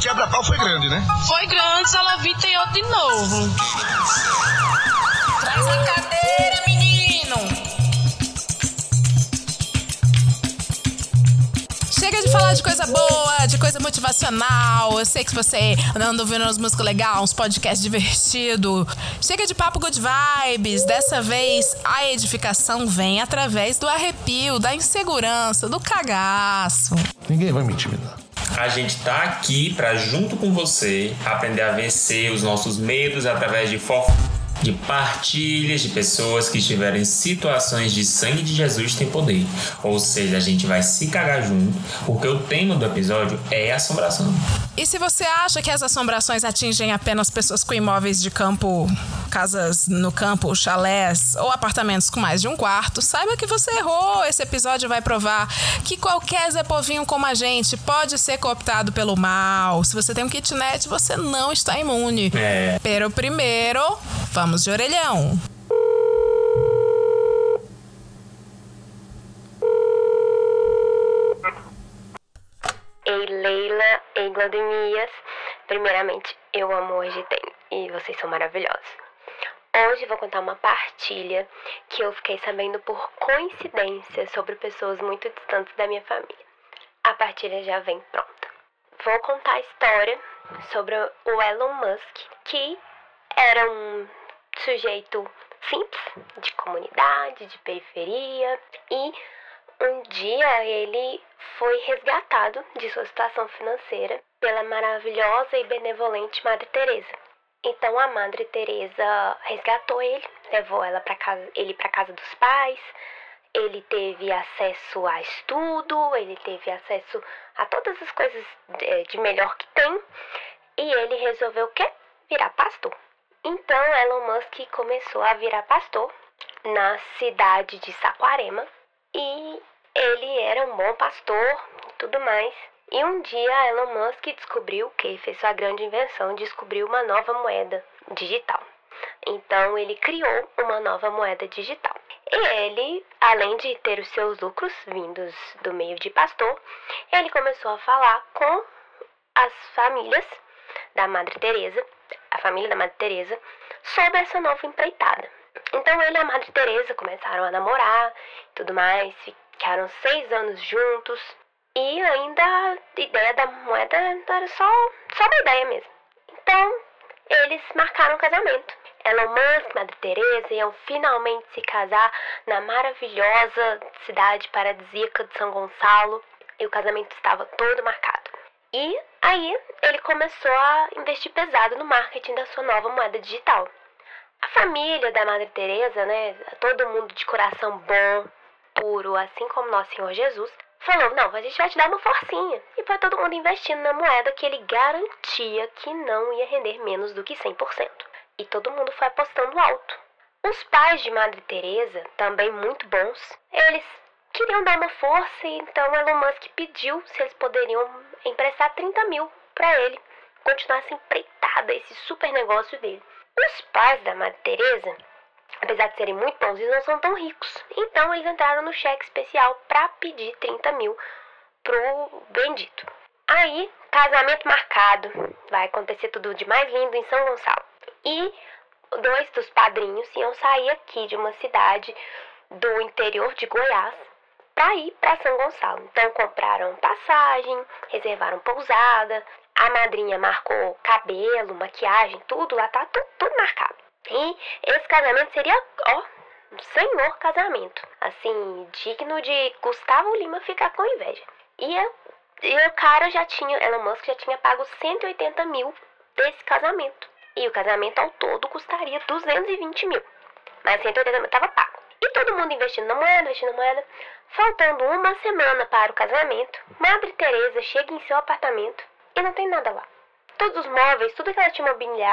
quebra-pau foi grande, né? Foi grande, ela viteou de novo. Traz a cadeira, menino! Chega de falar de coisa boa, de coisa motivacional. Eu sei que você anda ouvindo umas músicas legais, uns podcasts divertidos. Chega de papo good vibes. Dessa vez, a edificação vem através do arrepio, da insegurança, do cagaço. Ninguém vai me intimidar. A gente tá aqui para junto com você aprender a vencer os nossos medos através de fofo de partilhas de pessoas que estiveram em situações de sangue de Jesus tem poder. Ou seja, a gente vai se cagar junto, porque o tema do episódio é assombração. E se você acha que as assombrações atingem apenas pessoas com imóveis de campo, casas no campo, chalés ou apartamentos com mais de um quarto, saiba que você errou. Esse episódio vai provar que qualquer Zé Povinho como a gente pode ser cooptado pelo mal. Se você tem um kitnet, você não está imune. É. Pero primeiro, vamos de orelhão. Ei, Leila, ei, Glademias. Primeiramente, eu amo hoje tem e vocês são maravilhosos. Hoje vou contar uma partilha que eu fiquei sabendo por coincidência sobre pessoas muito distantes da minha família. A partilha já vem pronta. Vou contar a história sobre o Elon Musk, que era um sujeito simples, de comunidade, de periferia, e um dia ele foi resgatado de sua situação financeira pela maravilhosa e benevolente Madre Teresa. Então a Madre Teresa resgatou ele, levou ela para casa, ele para casa dos pais. Ele teve acesso a estudo, ele teve acesso a todas as coisas de, de melhor que tem, e ele resolveu o quê? Virar pastor. Então Elon Musk começou a virar pastor na cidade de Saquarema e ele era um bom pastor e tudo mais. E um dia Elon Musk descobriu que fez sua grande invenção, descobriu uma nova moeda digital. Então ele criou uma nova moeda digital. E ele, além de ter os seus lucros vindos do meio de pastor, ele começou a falar com as famílias da Madre Teresa, a família da Madre Teresa, sobre essa nova empreitada. Então ele e a Madre Teresa começaram a namorar tudo mais, ficaram seis anos juntos e ainda a ideia da moeda era só, só uma ideia mesmo. Então eles marcaram o casamento. Elon Musk Madre Teresa iam finalmente se casar na maravilhosa cidade paradisíaca de São Gonçalo e o casamento estava todo marcado. E aí ele começou a investir pesado no marketing da sua nova moeda digital. A família da Madre Teresa, né, todo mundo de coração bom, puro, assim como nosso Senhor Jesus, falou: "Não, a gente vai te dar uma forcinha". E foi todo mundo investindo na moeda que ele garantia que não ia render menos do que 100%. E todo mundo foi apostando alto. Os pais de Madre Teresa, também muito bons, eles queriam dar uma força e então Elon Musk pediu se eles poderiam emprestar 30 mil para ele continuar essa empreitada, esse super negócio dele. Os pais da Madre Teresa, apesar de serem muito bons, eles não são tão ricos. Então eles entraram no cheque especial para pedir 30 mil pro bendito. Aí, casamento marcado. Vai acontecer tudo de mais lindo em São Gonçalo. E dois dos padrinhos iam sair aqui de uma cidade do interior de Goiás para ir para São Gonçalo. Então compraram passagem, reservaram pousada, a madrinha marcou cabelo, maquiagem, tudo lá tá tudo, tudo marcado. E esse casamento seria, ó, um senhor casamento. Assim, digno de Gustavo Lima ficar com inveja. E, eu, e o cara já tinha, Elon Musk já tinha pago 180 mil desse casamento. E o casamento ao todo custaria 220 mil. Mas 180 mil estava pago. E todo mundo investindo na moeda, investindo na moeda. Faltando uma semana para o casamento, Madre Teresa chega em seu apartamento e não tem nada lá. Todos os móveis, tudo que ela tinha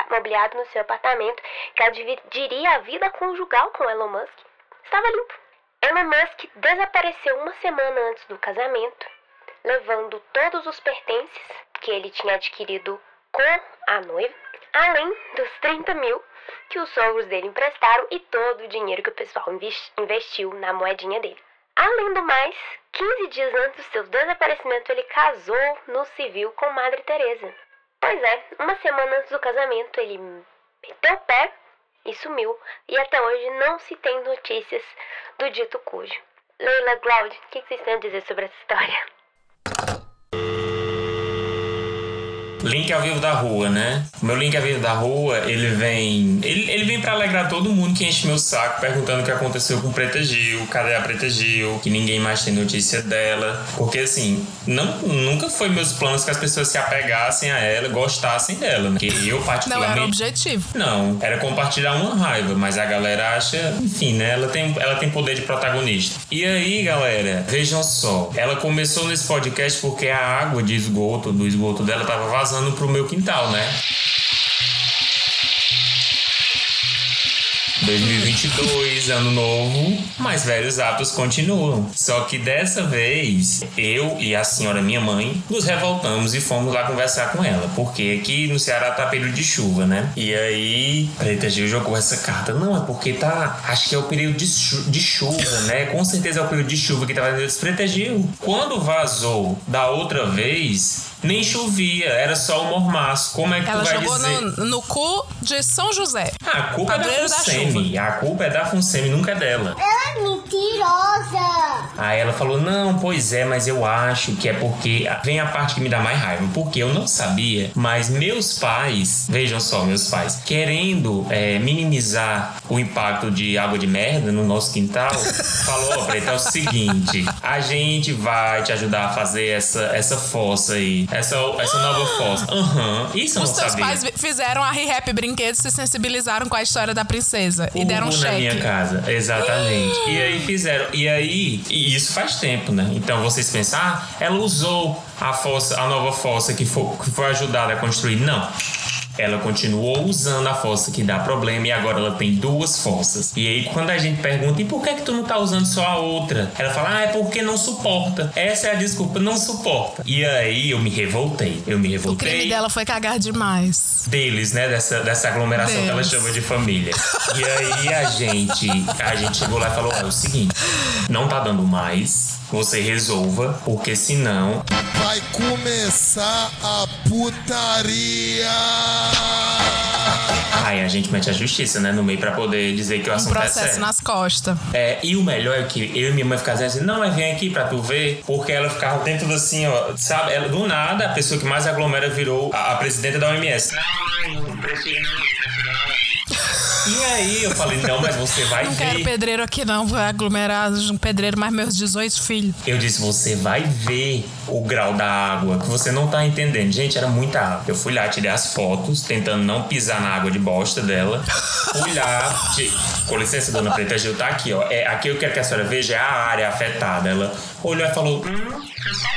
mobiliado no seu apartamento, que ela dividiria a vida conjugal com Elon Musk, estava limpo. Elon Musk desapareceu uma semana antes do casamento, levando todos os pertences que ele tinha adquirido com a noiva, além dos 30 mil que os sogros dele emprestaram e todo o dinheiro que o pessoal investiu na moedinha dele. Além do mais, 15 dias antes do seu desaparecimento, ele casou no civil com Madre Teresa. Pois é, uma semana antes do casamento ele meteu o pé e sumiu. E até hoje não se tem notícias do dito cujo. Leila, Glaude, o que vocês têm a dizer sobre essa história? Link ao vivo da rua, né? O meu link ao vivo da rua, ele vem. Ele, ele vem pra alegrar todo mundo que enche meu saco perguntando o que aconteceu com Preta Gil, cadê a Preta Gil, que ninguém mais tem notícia dela. Porque assim, não, nunca foi meus planos que as pessoas se apegassem a ela, gostassem dela, né? Que eu Não particularmente. era o objetivo. Não, era compartilhar uma raiva, mas a galera acha, enfim, né? Ela tem, ela tem poder de protagonista. E aí, galera, vejam só. Ela começou nesse podcast porque a água de esgoto, do esgoto dela, tava vazando pro meu quintal, né? 2022, ano novo, mas velhos atos continuam. Só que dessa vez, eu e a senhora minha mãe nos revoltamos e fomos lá conversar com ela, porque aqui no Ceará tá período de chuva, né? E aí, Preta Gil jogou essa carta. Não, é porque tá. Acho que é o período de, chu- de chuva, né? Com certeza é o período de chuva que tava Preta Gil. Quando vazou da outra vez, nem chovia, era só o mormaço. Como é que Ela tu vai jogou dizer? no, no cu de São José. Ah, a culpa é da da Funsemi. A culpa é da Funsemi, nunca é dela. Ela é mentirosa! Aí ela falou: Não, pois é, mas eu acho que é porque. Vem a parte que me dá mais raiva. Porque eu não sabia, mas meus pais, vejam só, meus pais, querendo é, minimizar o impacto de água de merda no nosso quintal, falou: Ó, Preta, é o seguinte, a gente vai te ajudar a fazer essa, essa fossa aí, essa, essa nova fossa. Aham, isso eu Os não sabia. pais fizeram a Re-Rap Brinquedos se sensibilizaram com a história da princesa e deram um Hugo na minha cheque. casa, exatamente. E aí fizeram. E aí, e isso faz tempo, né? Então vocês pensam, ah, ela usou a fossa, a nova fossa que foi, que foi ajudada a construir. Não. Ela continuou usando a fossa que dá problema e agora ela tem duas fossas. E aí, quando a gente pergunta, e por que, que tu não tá usando só a outra? Ela fala, ah, é porque não suporta. Essa é a desculpa, não suporta. E aí eu me revoltei. Eu me O revoltei crime dela foi cagar demais. deles, né? Dessa, dessa aglomeração que ela Deus. chama de família. E aí a gente, a gente chegou lá e falou: "Olha, é o seguinte, não tá dando mais. Você resolva, porque senão. Vai começar a putaria! Aí a gente mete a justiça, né? No meio pra poder dizer que o Um assunto é processo nas costas. É, e o melhor é que eu e minha mãe ficavam dizendo assim, não, mas vem aqui pra tu ver, porque ela ficava dentro assim, ó, sabe? Ela, do nada, a pessoa que mais aglomera virou a, a presidenta da OMS. Não, não, prefiro não. E aí eu falei, não, mas você vai Não ver. quero pedreiro aqui não, vou aglomerar um pedreiro mais meus 18 filhos. Eu disse, você vai ver o grau da água, que você não tá entendendo. Gente, era muita água. Eu fui lá, tirei as fotos, tentando não pisar na água de bosta dela. Fui lá, ti- com licença, dona Preta Gil, tá aqui, ó. É, aqui eu quero que a senhora veja a área afetada. Ela olhou e falou, hum, só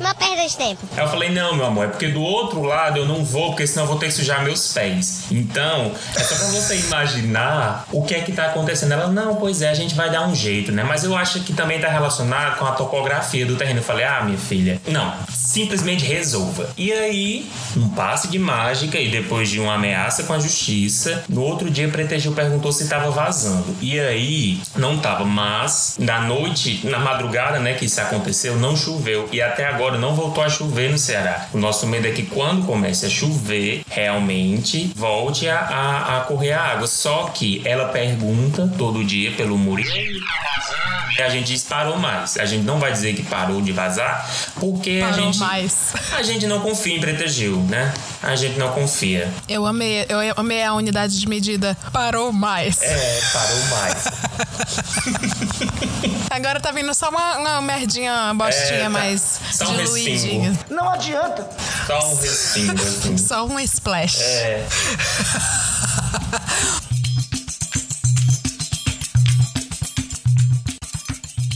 Não perda de tempo. Aí eu falei, não, meu amor, é porque do outro lado eu não vou, porque senão eu vou ter que sujar meus pés. Então, é só pra você imaginar o que é que tá acontecendo. Ela, não, pois é, a gente vai dar um jeito, né? Mas eu acho que também tá relacionado com a topografia do terreno. Eu falei, ah, minha filha, não, simplesmente resolva. E aí, um passe de mágica e depois de uma ameaça com a justiça, no outro dia Preta Gil perguntou se tava vazando. E aí, não tava, mas na noite, na madrugada, né, que isso aconteceu, não choveu. E até agora não voltou a chover no Ceará. O nosso medo é que quando comece a chover, realmente volte a, a, a correr a água. Só que ela pergunta todo dia pelo muro. "E tá vazando?" E a gente parou mais. A gente não vai dizer que parou de vazar, porque a Parou gente. mais. A gente não confia em Preta Gil, né? A gente não confia. Eu amei, eu amei a unidade de medida. Parou mais. É, parou mais. Agora tá vindo só uma, uma merdinha, bostinha É, tá. mais Só um diluidinha. respingo. Não adianta. Só um respingo, assim. Só um splash. É.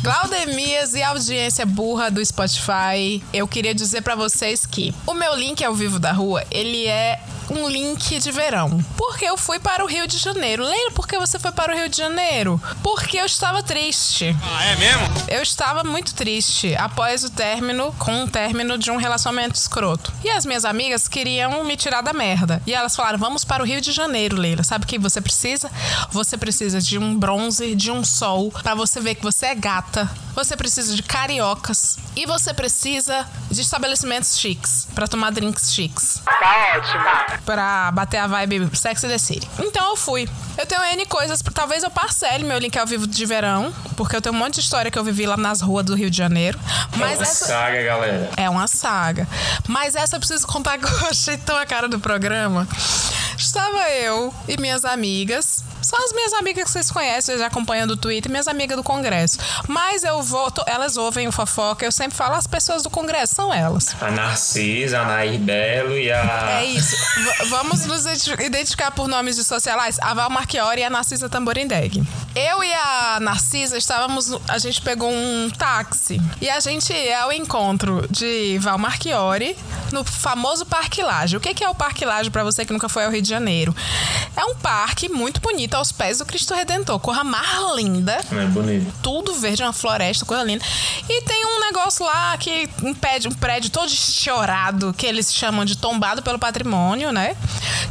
Glaudemias e audiência burra do Spotify, eu queria dizer pra vocês que o meu link ao vivo da rua, ele é um link de verão. Porque eu fui para o Rio de Janeiro. Leila, por que você foi para o Rio de Janeiro? Porque eu estava triste. Ah, é mesmo? Eu estava muito triste após o término, com o término de um relacionamento escroto. E as minhas amigas queriam me tirar da merda. E elas falaram: vamos para o Rio de Janeiro, Leila. Sabe o que você precisa? Você precisa de um bronze, de um sol, para você ver que você é gata. Você precisa de cariocas. E você precisa de estabelecimentos chiques, para tomar drinks chiques. Tá ótima. Pra bater a vibe Sex and the City. Então eu fui. Eu tenho N coisas, talvez eu parcele meu link ao vivo de verão, porque eu tenho um monte de história que eu vivi lá nas ruas do Rio de Janeiro. É Mas uma essa. saga, galera. É uma saga. Mas essa eu preciso contar que eu achei tão a cara do programa. Estava eu e minhas amigas. Só as minhas amigas que vocês conhecem, já acompanham do Twitter, minhas amigas do Congresso. Mas eu vou. tô- elas ouvem o fofoca, eu sempre falo, as pessoas do Congresso são elas. A Narcisa, a Nair Belo e a. É isso. Vamos nos identi- identificar por nomes de socialais. A Val Marchiori e a Narcisa Tamborindeg. Eu e a Narcisa estávamos. A gente pegou um táxi. E a gente ia ao encontro de Val Marchiori no famoso Parque Laje. O que é o Parque Laje para você que nunca foi ao Rio de Janeiro? É um parque muito bonito aos pés do Cristo Redentor. Corra mais linda é bonito. tudo verde, uma floresta, coisa linda. E tem um negócio lá que prédio, um prédio todo chorado, que eles chamam de tombado pelo patrimônio, né?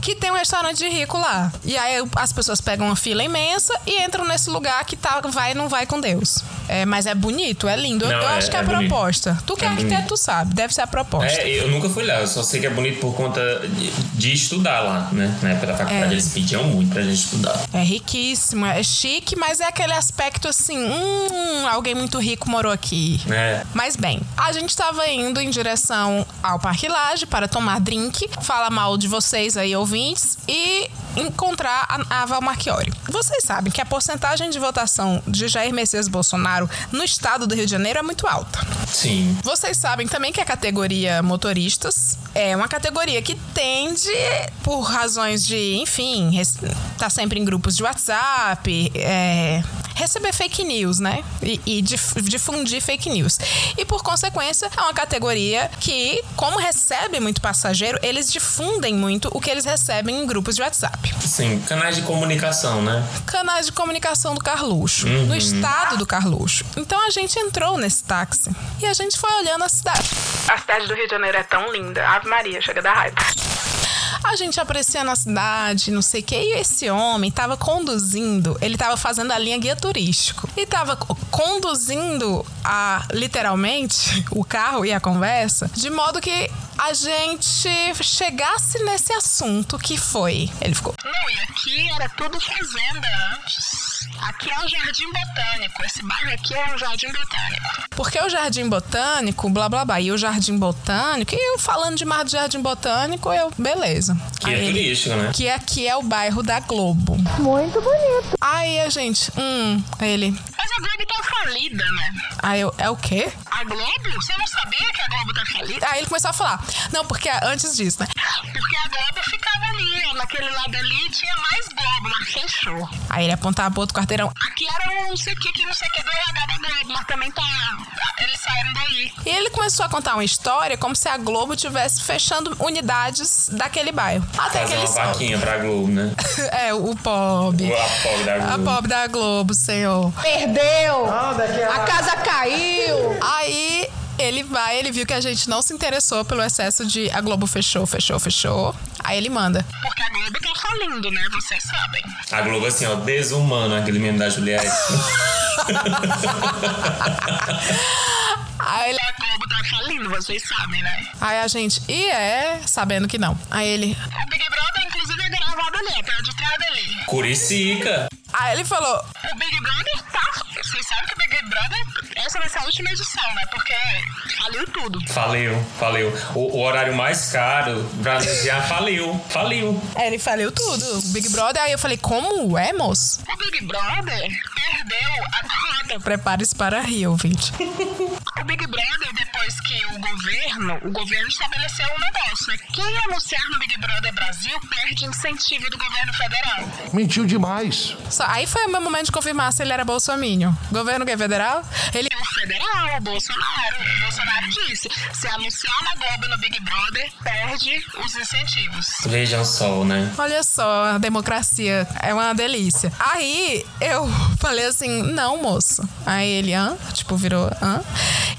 Que tem um restaurante rico lá. E aí as pessoas pegam uma fila imensa e entram nesse lugar que tá, vai e não vai com Deus. É, mas é bonito, é lindo. Eu- Não, eu é- acho que é, é a proposta. Tu que é, É arquiteto, sabe. Deve ser a proposta. É, eu nunca fui lá, eu só sei que é bonito por conta de, de estudar lá, né? Na época da faculdade É. eles pediam muito pra gente estudar. É riquíssimo, é chique, mas é aquele aspecto assim, hum, alguém muito rico morou aqui. É. Mas bem, a gente estava indo em direção ao Parque Lage para tomar drink, falar mal de vocês aí, ouvintes, e encontrar a, a Val Marchiori. Vocês sabem que a porcentagem de votação de Jair Messias Bolsonaro no estado do Rio de Janeiro é muito alta. Sim. Vocês sabem também que a categoria motoristas é uma categoria que tende, por razões de, enfim, tá sempre em grupos de WhatsApp, é, receber fake news, né? E, e dif- difundir fake news. E por consequência, é uma categoria que, como recebe muito passageiro, eles difundem muito o que eles recebem em grupos de WhatsApp. Sim, canais de comunicação, né? Canais de comunicação do Carluxo, no estado do Carluxo. Então a gente entrou nesse táxi e a gente foi olhando a cidade. A cidade do Rio de Janeiro é tão linda. Ave Maria, chega da raiva. A gente apreciando a cidade, não sei o que. E esse homem tava conduzindo, ele tava fazendo a linha guia turístico. E tava co- conduzindo a, literalmente, o carro e a conversa, de modo que a gente chegasse nesse assunto que foi. Ele ficou. Não, e aqui era tudo fazenda antes. Aqui é o Jardim Botânico. Esse bairro aqui é o Jardim Botânico. Porque o Jardim Botânico, blá blá blá, e o Jardim Botânico, e eu falando demais do Jardim Botânico, eu, beleza. Que é Aí ele- turístico, né? Que aqui é o bairro da Globo. Muito bonito. Aí a gente, hum, ele. Mas a Globo tá falida, né? Aí eu, é o quê? A Globo? Você não sabia que a Globo tá falida? Aí ele começou a falar. Não, porque antes disso, né? Porque a Globo ficava ali, ó, naquele lado ali tinha mais Globo, mas fechou. Aí ele apontava pro outro quarteirão. Aqui era um não sei o que, que não sei o que do RH da Globo, mas também tá. Eles saíram daí. E ele começou a contar uma história como se a Globo tivesse fechando unidades daquele bairro. Até que Fazer ele uma vaquinha pra Globo, né? É, o pobre. A pobre da A Globo. pobre da Globo, senhor. Perdeu. A casa caiu. Aí ele vai, ele viu que a gente não se interessou pelo excesso de a Globo fechou, fechou, fechou. Aí ele manda. Porque a Globo tá falindo, né? Vocês sabem. A Globo, assim, ó, desumano, aquele meme da Juliette. Aí ele. A Globo tá falindo, vocês sabem, né? Aí a gente, e é, sabendo que não. Aí ele. O Big Brother, inclusive, é gravado ali, perto de trás dali. Curicica. Aí ele falou: O Big Brother tá. Vocês sabem que o Big Brother. Essa vai ser a última edição, né? Porque faliu tudo. Faliu, faliu. O, o horário mais caro pra anunciar faliu, faliu. Aí ele faliu tudo, o Big Brother. Aí eu falei, como é, moço? O Big Brother perdeu a roda. Prepare-se para rir, ouvinte. O Big Brother, depois que o governo, o governo estabeleceu um negócio, né? Quem anunciar no Big Brother Brasil perde incentivo do governo federal. Mentiu demais. Só- aí foi o meu momento de confirmar se ele era bolsominion. Governo que é federal? Ele. O federal, o Bolsonaro. O Bolsonaro disse: se anunciar na Globo no Big Brother, perde os incentivos. Vejam só, né? Olha só, a democracia é uma delícia. Aí eu falei assim: não, moço. Aí ele, hã? Tipo, virou, hã?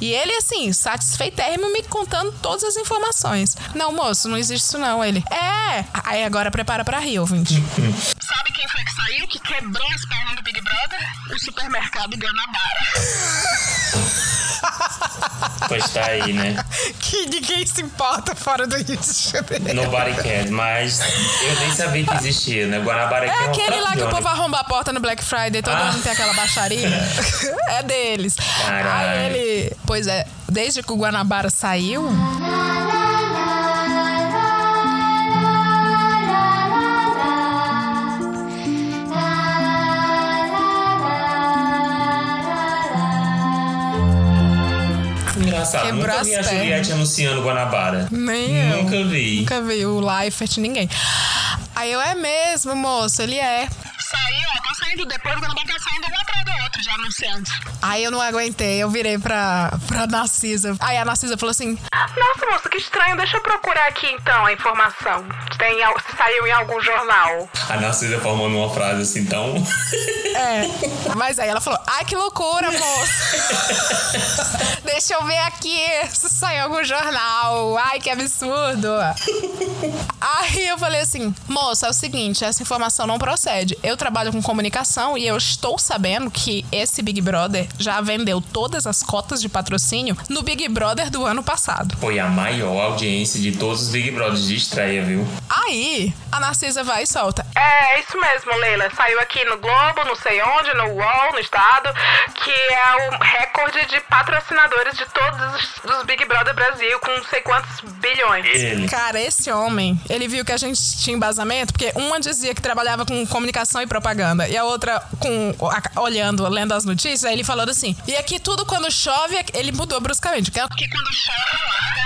E ele, assim, satisfeitérrimo me contando todas as informações. Não, moço, não existe isso não. Ele, é. Aí agora prepara pra rir, ouvinte. Sabe quem foi que saiu, que quebrou as pernas do Big Brother? O supermercado Guanabara. Pois tá aí, né? que ninguém se importa fora do Rio de Janeiro. Nobody cares, mas eu nem sabia que existia, né? Guanabara É é aquele lá que o povo arromba a porta no Black Friday, todo Ah. mundo tem aquela baixaria. é deles. Caralho. Aí ele. Pois é, desde que o Guanabara saiu. Engraçado, Quebrou nunca vi a pernas. Juliette anunciando Guanabara. Nem eu. Nunca vi. Nunca vi o Leifert, ninguém. Aí eu, é mesmo, moço, ele é. Saiu, ó, tá saindo depois, o Guanabara tá saindo um atrás do outro, já anunciando. Aí eu não aguentei, eu virei pra, pra Narcisa. Aí a Narcisa falou assim: Nossa, moça, que estranho. Deixa eu procurar aqui então a informação. Tem, se saiu em algum jornal. A Narcisa formando uma frase assim tão. É. Mas aí ela falou: ai, que loucura, moço. Deixa eu ver aqui se saiu em algum jornal. Ai, que absurdo. Aí eu falei assim: moça, é o seguinte, essa informação não procede. Eu trabalho com comunicação e eu estou sabendo que esse Big Brother já vendeu todas as cotas de patrocínio no Big Brother do ano passado. Foi a maior audiência de todos os Big Brothers de estreia, viu? Aí a Narcisa vai e solta. É, isso mesmo, Leila. Saiu aqui no Globo, não sei onde, no UOL, no estado, que é o recorde de patrocinadores de todos os dos Big Brother Brasil, com não sei quantos bilhões. Ele. Cara, esse homem, ele viu que a gente tinha embasamento, porque uma dizia que trabalhava com comunicação e propaganda, e a outra com a- olhando, lendo as notícias, aí ele falando assim. E aqui tudo quando chove, ele mudou bruscamente. que é- Que quando chove, larga.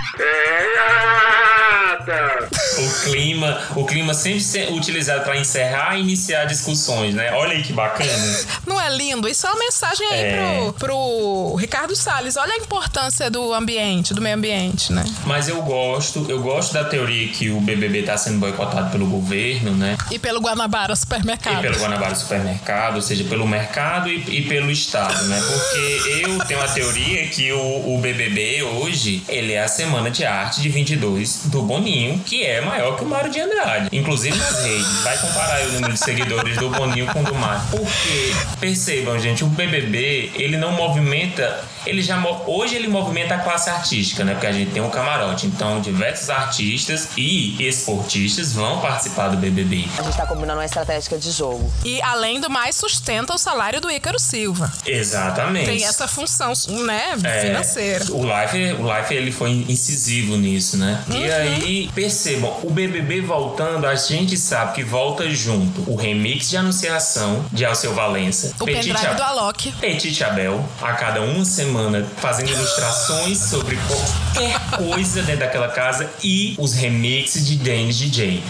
O clima, o clima sempre se- utilizado para encerrar e iniciar discussões, né? Olha aí que bacana. Não é lindo? Isso é uma mensagem aí É. pro, pro Ricardo Salles. Olha a importância do ambiente, do meio ambiente, né? Mas eu gosto, eu gosto da teoria que o BBB tá sendo boicotado pelo governo, né? E pelo Guanabara Supermercado. Pelo Guanabara Supermercado, ou seja, pelo mercado e, e pelo Estado, né? Porque eu tenho a teoria que o, o BBB hoje, ele é a semana de arte de 22 do Boninho, que é maior que o Mário de Andrade. Inclusive nas redes. Vai comparar o número de seguidores do Boninho com o do Mário. Porque, percebam, gente, o BBB, ele não movimenta... Ele já... Hoje ele movimenta a classe artística, né? Porque a gente tem um camarote. Então, diversos artistas e esportistas vão participar do BBB. A gente tá combinando uma estratégia de jogo. E além do mais, sustenta o salário do Ícaro Silva. Exatamente. Tem essa função, né, É, financeira. O Life, o Life ele foi incisivo nisso, né? Uhum. E aí, percebam, o BBB voltando, a gente sabe que volta junto o remix de anunciação de Alceu Valença. O Petit pendrive Ab- do Alok. Petit Abel, a cada uma semana, fazendo ilustrações sobre qualquer coisa dentro daquela casa e os remixes de Dennis DJ.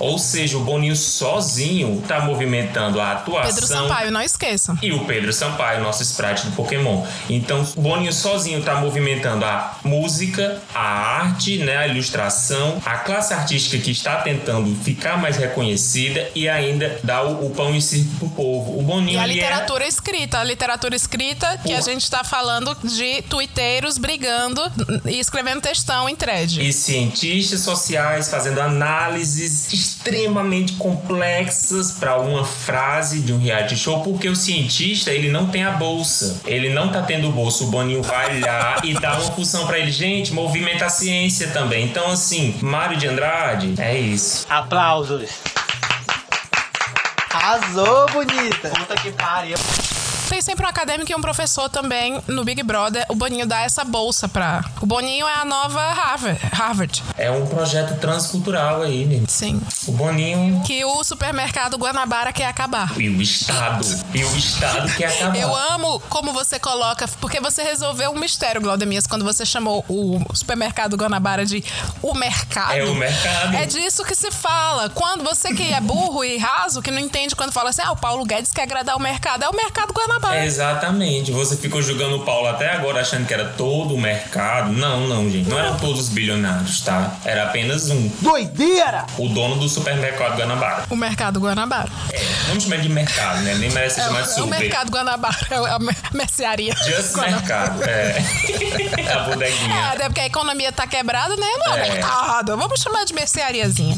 Ou seja, o Boninho sozinho tá movimentando a atuação. Pedro Sampaio, não esqueçam. E o Pedro Sampaio, nosso sprite do Pokémon. Então, o Boninho sozinho tá movimentando a música, a arte, né, a ilustração, a classe artística que está tentando ficar mais reconhecida e ainda dar o, o pão em circo pro povo. O Boninho E a é- literatura escrita, a literatura escrita que a gente tá falando de tuiteiros brigando e escrevendo textão em thread. e cientistas sociais fazendo análises extremamente complexas para uma frase de um reality show, porque o cientista ele não tem a bolsa, ele não tá tendo bolsa. O Boninho vai lá e dá uma função para ele, gente, movimenta a ciência também. Então, assim, Mário de Andrade, é isso. Aplausos. Arrasou, bonita. Puta que pariu. Tem sempre um acadêmico e um professor também no Big Brother. O Boninho dá essa bolsa pra. O Boninho é a nova Harvard. Harvard. É um projeto transcultural aí, né? Sim. O Boninho Que o supermercado Guanabara quer acabar. e o Estado. E o Estado quer acabar. Eu amo como você coloca, porque você resolveu um mistério, Glaudemias, quando você chamou o supermercado Guanabara de o mercado. É o mercado. É disso que se fala. Quando você que é burro e raso, que não entende quando fala assim, ah, o Paulo Guedes quer agradar o mercado, é o mercado Guanabara. Exatamente. Você ficou julgando o Paulo até agora achando que era todo o mercado. Não, não, gente. Não eram todos os bilionários, tá? Era apenas um. Doideira! O dono do supermercado Guanabara. O mercado Guanabara. É, vamos chamar de mercado, né? Nem merece É, chamado de o- é o super. mercado Guanabara, é a mer- mercearia. Just Guanabara. mercado. É. a bodeguinha. É, até porque a economia tá quebrada, né? Não é É. mercado. Vamos chamar de merceariazinha.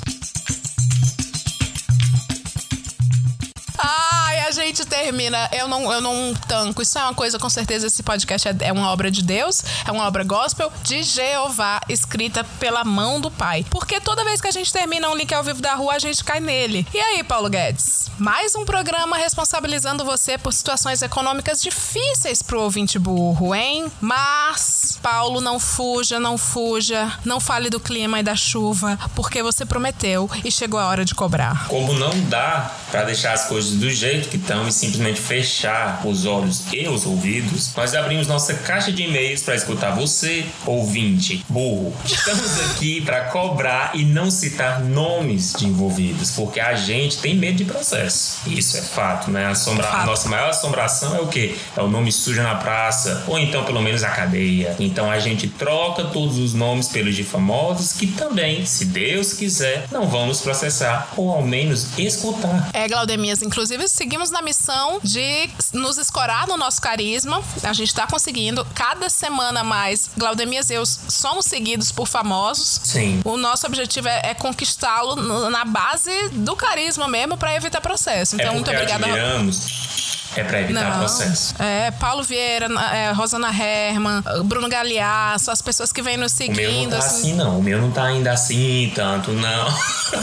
Ai, a gente termina. Eu não, eu não tanco. Isso é uma coisa, com certeza, esse podcast é, é uma obra de Deus, é uma obra gospel de Jeová, escrita pela mão do Pai. Porque toda vez que a gente termina um link ao vivo da rua, a gente cai nele. E aí, Paulo Guedes? Mais um programa responsabilizando você por situações econômicas difíceis pro ouvinte burro, hein? Mas, Paulo, não fuja, não fuja, não fale do clima e da chuva, porque você prometeu e chegou a hora de cobrar. Como não dá pra deixar as coisas do jeito que estão e simplesmente fechar os olhos e os ouvidos, nós abrimos nossa caixa de e-mails pra escutar você, ouvinte, burro. Estamos aqui pra cobrar e não citar nomes de envolvidos, porque a gente tem medo de processo. Isso é fato, né? Assombra... A nossa maior assombração é o quê? É o nome sujo na praça, ou então pelo menos a cadeia. Então a gente troca todos os nomes pelos de famosos que também, se Deus quiser, não vão nos processar, ou ao menos escutar. É, Glaudemias, inclusive seguimos na missão de nos escorar no nosso carisma. A gente tá conseguindo. Cada semana mais, Glaudemias e eu somos seguidos por famosos. Sim. O nosso objetivo é, é conquistá-lo na base do carisma mesmo pra evitar processo. Então, é muito obrigada. admiramos, é pra evitar processo. É, Paulo Vieira, é, Rosana Herman, Bruno Galeasso, as pessoas que vêm nos O meu não seguindo. tá assim. assim, não. O meu não tá ainda assim, tanto, não.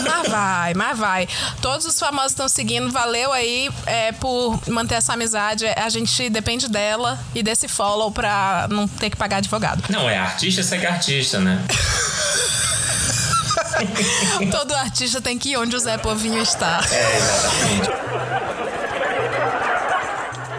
Mas vai, mas vai. Todos os famosos estão seguindo. Valeu aí é, por manter essa amizade. A gente depende dela e desse follow pra não ter que pagar advogado. Não, é artista segue artista, né? Todo artista tem que ir onde o Zé Povinho está. É, exatamente.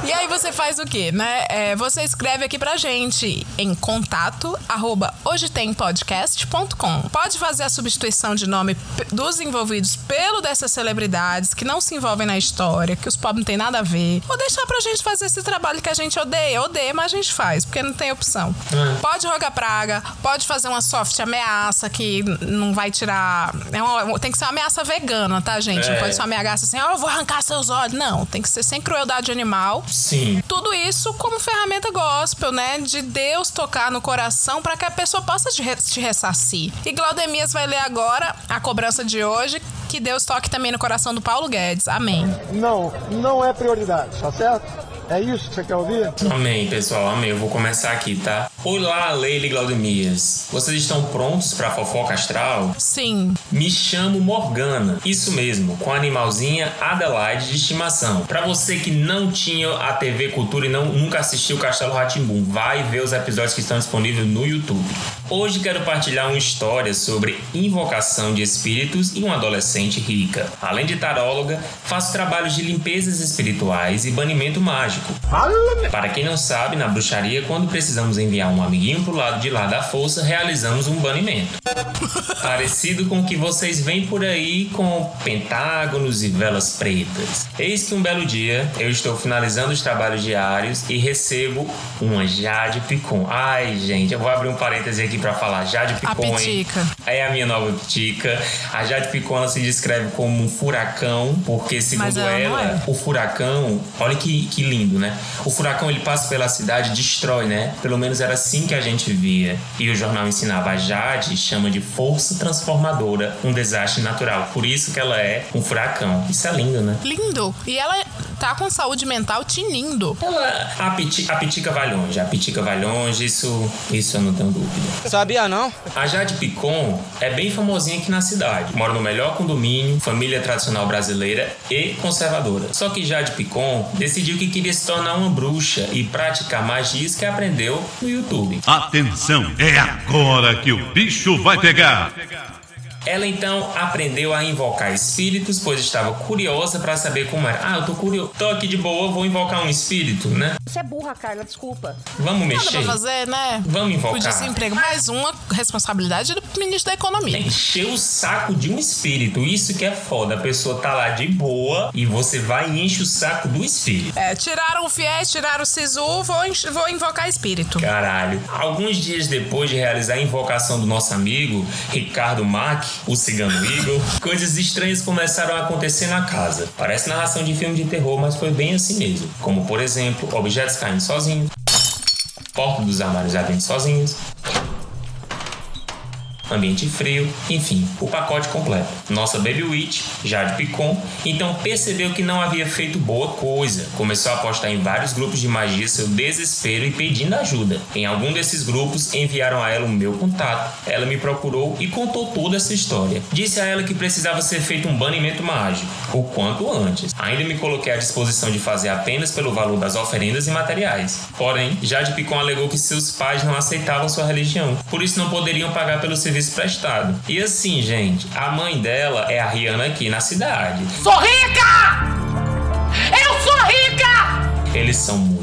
E aí você faz o quê, né? É, você escreve aqui pra gente em contato arroba hojetempodcast.com. Pode fazer a substituição de nome dos envolvidos pelo dessas celebridades que não se envolvem na história, que os pobres não tem nada a ver. Ou deixar pra gente fazer esse trabalho que a gente odeia. Odeia, mas a gente faz, porque não tem opção. Pode rogar praga, pode fazer uma soft ameaça que não vai tirar. É uma- tem que ser uma ameaça vegana, tá, gente? Não É. pode ser uma ameaça assim, ó, eu vou arrancar seus olhos. Não, tem que ser sem crueldade animal. Sim. Tudo isso como ferramenta gospel, né? De Deus tocar no coração para que a pessoa possa te, re- te ressarcir. E Glaudemias vai ler agora a cobrança de hoje. Que Deus toque também no coração do Paulo Guedes. Amém. Não, não é prioridade, tá certo? É isso que você quer ouvir? Amém, pessoal, amém. Eu vou começar aqui, tá? Olá, Leila e Glaudemias. Vocês estão prontos pra fofoca astral? Sim. Me chamo Morgana. Isso mesmo, com a animalzinha Adelaide de estimação. Pra você que não tinha a TV Cultura e não, nunca assistiu Castelo Ratimbum, vai ver os episódios que estão disponíveis no YouTube. Hoje quero partilhar uma história sobre invocação de espíritos e uma adolescente rica. Além de taróloga, faço trabalhos de limpezas espirituais e banimento mágico. Para quem não sabe, na bruxaria, quando precisamos enviar um amiguinho pro lado de lá da força, realizamos um banimento. Parecido com o que vocês veem por aí com pentágonos e velas pretas. Eis que um belo dia eu estou finalizando os trabalhos diários e recebo uma Jade Picon. Ai, gente, eu vou abrir um parêntese aqui para falar. Jade A Picon, hein? pitica. É a minha nova pitica. A Jade Picon se descreve como um furacão, porque segundo ela ela, é. o furacão, olha que, que lindo, né? O furacão ele passa pela cidade destrói, né? Pelo menos era assim que a gente via. E o jornal ensinava a Jade, chama de força transformadora, um desastre natural. Por isso que ela é um furacão. Isso é lindo, né? Lindo. E ela tá com saúde mental tinindo. Ela, a, piti, a Pitica vai longe, a Pitica vai longe, isso, isso eu não tenho dúvida. Sabia não? A Jade Picon é bem famosinha aqui na cidade. Mora no melhor condomínio, família tradicional brasileira e conservadora. Só que Jade Picon decidiu que queria se tornar uma bruxa e praticar magias que aprendeu no YouTube. Atenção, é agora que o bicho vai pegar. Ela então aprendeu a invocar espíritos, pois estava curiosa para saber como era. Ah, eu tô curioso, tô aqui de boa, vou invocar um espírito, né? Você é burra, Carla, desculpa. Vamos Nada mexer. pra fazer, né? Vamos invocar. O desemprego. Mais uma responsabilidade do ministro da Economia. Encher o saco de um espírito, isso que é foda. A pessoa tá lá de boa e você vai e enche o saco do espírito. É, tiraram o fiéis, tiraram o sisu, vou, vou invocar espírito. Caralho. Alguns dias depois de realizar a invocação do nosso amigo Ricardo Mack, o cigano Igor, coisas estranhas começaram a acontecer na casa. Parece narração de filme de terror, mas foi bem assim mesmo. Como, por exemplo, objetos caindo sozinhos, porta dos armários abrindo sozinhos, ambiente frio, enfim, o pacote completo. Nossa Baby Witch, Jade Picon, então percebeu que não havia feito boa coisa. Começou a postar em vários grupos de magia seu desespero e pedindo ajuda. Em algum desses grupos enviaram a ela o meu contato. Ela me procurou e contou toda essa história. Disse a ela que precisava ser feito um banimento mágico, o quanto antes. Ainda me coloquei à disposição de fazer apenas pelo valor das oferendas e materiais. Porém, Jade Picon alegou que seus pais não aceitavam sua religião, por isso não poderiam pagar pelo serviço prestado. E assim, gente, a mãe dela é a Rihanna aqui na cidade. Sou rica! Eu sou rica! Eles são.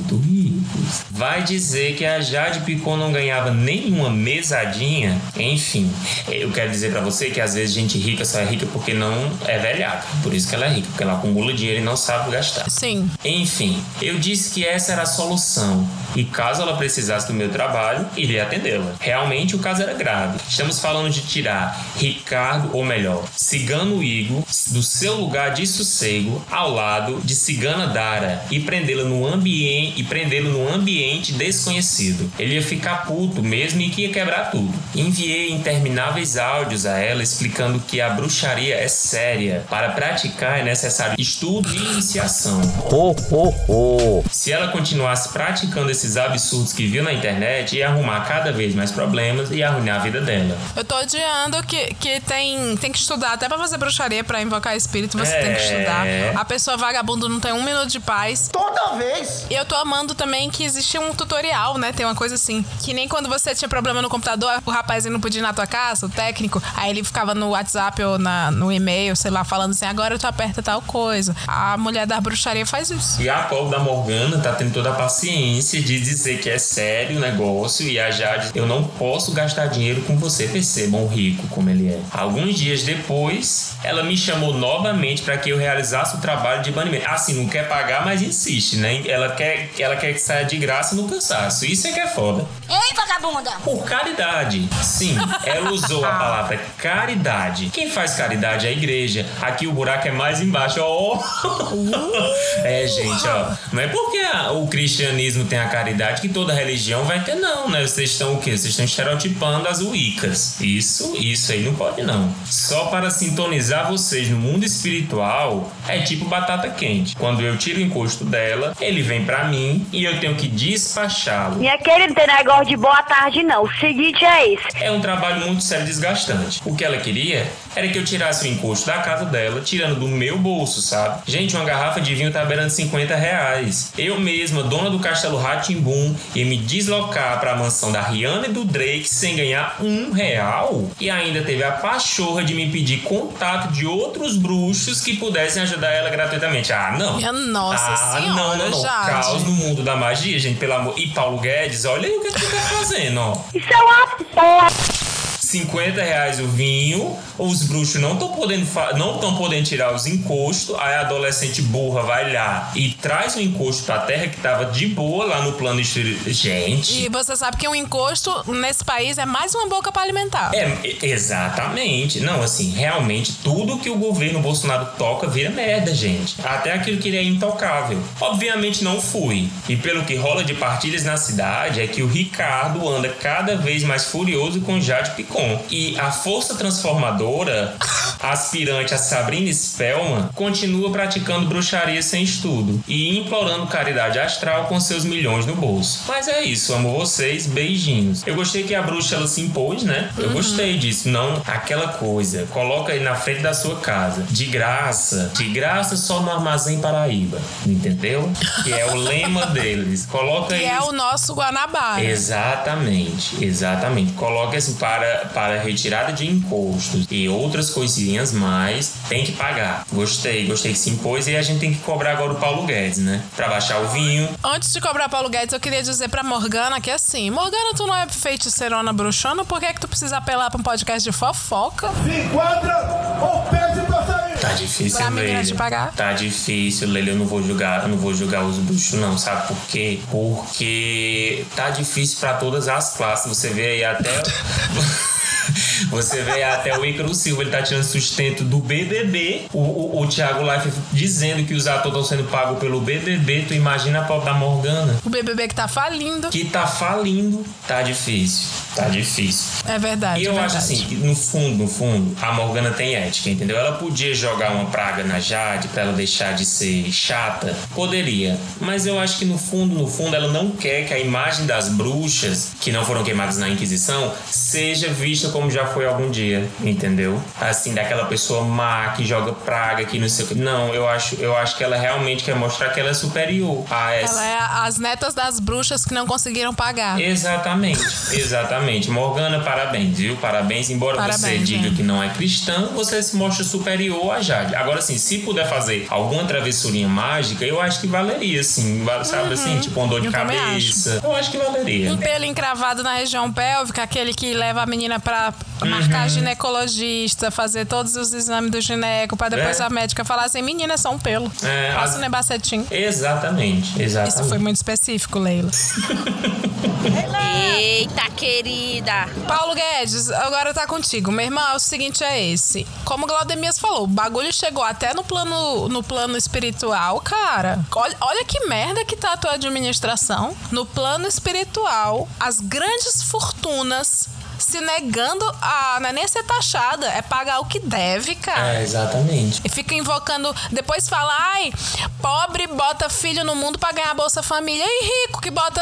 Vai dizer que a Jade Picon não ganhava nenhuma mesadinha? Enfim, eu quero dizer pra você que às vezes gente rica só é rica porque não é velhaca. Por isso que ela é rica, porque ela acumula dinheiro e não sabe gastar. Sim. Enfim, eu disse que essa era a solução. E caso ela precisasse do meu trabalho, iria atendê-la. Realmente o caso era grave. Estamos falando de tirar Ricardo, ou melhor, Cigano Igor, do seu lugar de sossego ao lado de Cigana Dara e prendê-la no ambiente e prendê-lo no ambiente desconhecido. Ele ia ficar puto mesmo e que ia quebrar tudo. Enviei intermináveis áudios a ela explicando que a bruxaria é séria. Para praticar é necessário estudo e iniciação. Ho, ho, ho. Se ela continuasse praticando esses absurdos que viu na internet, ia arrumar cada vez mais problemas e arruinar a vida dela. Eu tô odiando que, que tem, tem que estudar. Até pra fazer bruxaria, pra invocar espírito, você É. tem que estudar. A pessoa vagabundo não tem um minuto de paz. Toda vez! E eu tô amando também que existe um tutorial, né? Tem uma coisa assim. Que nem quando você tinha problema no computador, o rapaz não podia ir na tua casa, o técnico. Aí ele ficava no WhatsApp ou na, no e-mail, sei lá, falando assim: agora tu aperta tal coisa. A mulher da bruxaria faz isso. E a pobre da Morgana tá tendo toda a paciência de dizer que é sério o negócio e a Jade, eu não posso gastar dinheiro com você, percebam o rico como ele é. Alguns dias depois, ela me chamou novamente para que eu realizasse o trabalho de banimento. Assim, não quer pagar, mas insiste, né? Ela quer, ela quer que saia de graça no cansaço. Isso é que é foda. Ei, vagabunda! Por caridade. Sim, ela usou a palavra caridade. Quem faz caridade é a igreja. Aqui o buraco é mais embaixo. Ó. É, gente, ó. Não é porque a- o cristianismo tem a caridade que toda religião vai ter, não, né? Vocês estão o quê? Vocês estão estereotipando as Wiccas. Isso, isso aí não pode, não. Só para sintonizar vocês no mundo espiritual, é tipo batata quente. Quando eu tiro o encosto dela, ele vem pra mim e eu tenho que despachá-lo. Minha querida, não tem negócio de boa tarde, não. O seguinte é esse. É um trabalho muito sério e desgastante. O que ela queria era que eu tirasse o encosto da casa dela, tirando do meu bolso, sabe? Gente, uma garrafa de vinho tá beirando 50 reais. Eu mesma, dona do Castelo Ratimbum, ia me deslocar pra mansão da Rihanna e do Drake sem ganhar um real. E ainda teve a pachorra de me pedir contato de outros bruxos que pudessem ajudar ela gratuitamente. Ah, não. Minha nossa ah, senhora, não, não, não. Jade. Caos no mundo da magia, gente, pelo amor. E Paulo Guedes, olha aí o que tu tá fazendo, ó. Isso é uma porra. 50 reais o vinho, os bruxos não estão podendo, fa- não tão podendo tirar os encostos, aí a adolescente burra vai lá e traz o encosto pra terra que tava de boa lá no plano exterior. Gente. E você sabe que um encosto nesse país é mais uma boca pra alimentar. É, exatamente. Não, assim, realmente tudo que o governo Bolsonaro toca vira merda, gente. Até aquilo que ele é intocável. Obviamente não fui. E pelo que rola de partilhas na cidade é que o Ricardo anda cada vez mais furioso com Jade Picon. Bom. E a força transformadora, aspirante a Sabrina Spellman, continua praticando bruxaria sem estudo e implorando caridade astral com seus milhões no bolso. Mas é isso, amo vocês, beijinhos. Eu gostei que a bruxa ela se impôs, né? Eu gostei disso. Não aquela coisa, coloca aí na frente da sua casa, de graça, de graça só no Armazém Paraíba, entendeu? Que é o lema deles. Coloca Que aí. é o nosso Guanabara. Exatamente, exatamente. Coloca assim para, para retirada de impostos e outras coisinhas mais, tem que pagar. Gostei, gostei que se impôs e a gente tem que cobrar agora o Paulo Guedes, né? Pra baixar o vinho. Antes de cobrar Paulo Guedes, eu queria dizer pra Morgana que assim, Morgana, tu não é feiticeirona bruxona, por que, é que tu precisa apelar pra um podcast de fofoca? Se enquadra ou pede pra sair. Tá difícil, Pra Leila. pagar? Tá difícil, Leila. Eu não vou julgar, eu não vou julgar os bruxos, não. Sabe por quê? Porque tá difícil pra todas as classes. Você vê aí até. Você vê até o Ícaro Silva, ele tá tirando sustento do BBB. O, o, o Thiago Life dizendo que os atores estão sendo pagos pelo BBB. Tu imagina a pobre da Morgana? O BBB que tá falindo. Que tá falindo. Tá difícil. Tá difícil. É verdade. E eu é acho verdade. assim, que no fundo, no fundo, a Morgana tem ética, entendeu? Ela podia jogar uma praga na Jade pra ela deixar de ser chata? Poderia. Mas eu acho que no fundo, no fundo, ela não quer que a imagem das bruxas, que não foram queimadas na Inquisição, seja vista como já foi algum dia, entendeu? Assim, daquela pessoa má que joga praga, que não sei o que. Não, eu acho, eu acho que ela realmente quer mostrar que ela é superior a essa. Ela é as netas das bruxas que não conseguiram pagar. Exatamente, exatamente. Morgana, parabéns, viu? Parabéns. Embora você Parabéns, diga é. que não é cristã, você se mostra superior a Jade. Agora, assim, se puder fazer alguma travessurinha mágica, eu acho que valeria, assim. Sabe assim? Tipo, uma dor de Uhum. Eu cabeça. Eu acho que valeria. Um pelo encravado na região pélvica, aquele que leva a menina pra marcar ginecologista, fazer todos os exames do gineco, pra depois É. a médica falar assim: menina, é só um pelo. É, Passa as- um nebacetinho. Exatamente, exatamente. Isso foi muito específico, Leila. Eita, querida. Paulo Guedes, agora tá contigo. Meu irmão, o seguinte é esse. Como o Glaudemias falou, o bagulho chegou até no plano, no plano espiritual, cara. Olha, olha que merda que tá a tua administração. No plano espiritual, as grandes fortunas se negando a. Não é nem ser taxada, é pagar o que deve, cara. É, exatamente. E fica invocando. Depois fala, ai, pobre bota filho no mundo pra ganhar Bolsa Família. E rico que bota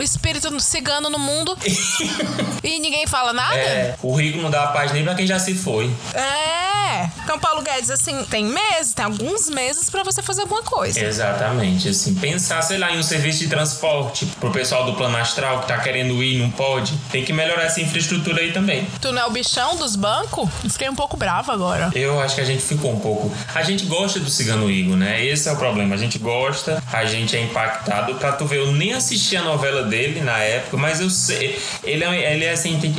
espírito cigano no mundo. e ninguém fala nada? É, o rico não dá paz nem pra quem já se foi. É. Então, Paulo Guedes, assim, tem meses, tem alguns meses pra você fazer alguma coisa. Exatamente, assim, pensar, sei lá, em um serviço de transporte pro pessoal do plano astral que tá querendo ir, não pode, tem que melhorar essa infraestrutura aí também. Tu não é o bichão dos bancos? Fiquei um pouco brava agora. Eu acho que a gente ficou um pouco. A gente gosta do Cigano Igor, né? Esse é o problema. A gente gosta, a gente é impactado. Pra tu ver, eu nem assisti a novela dele na época, mas eu sei. Ele é, ele é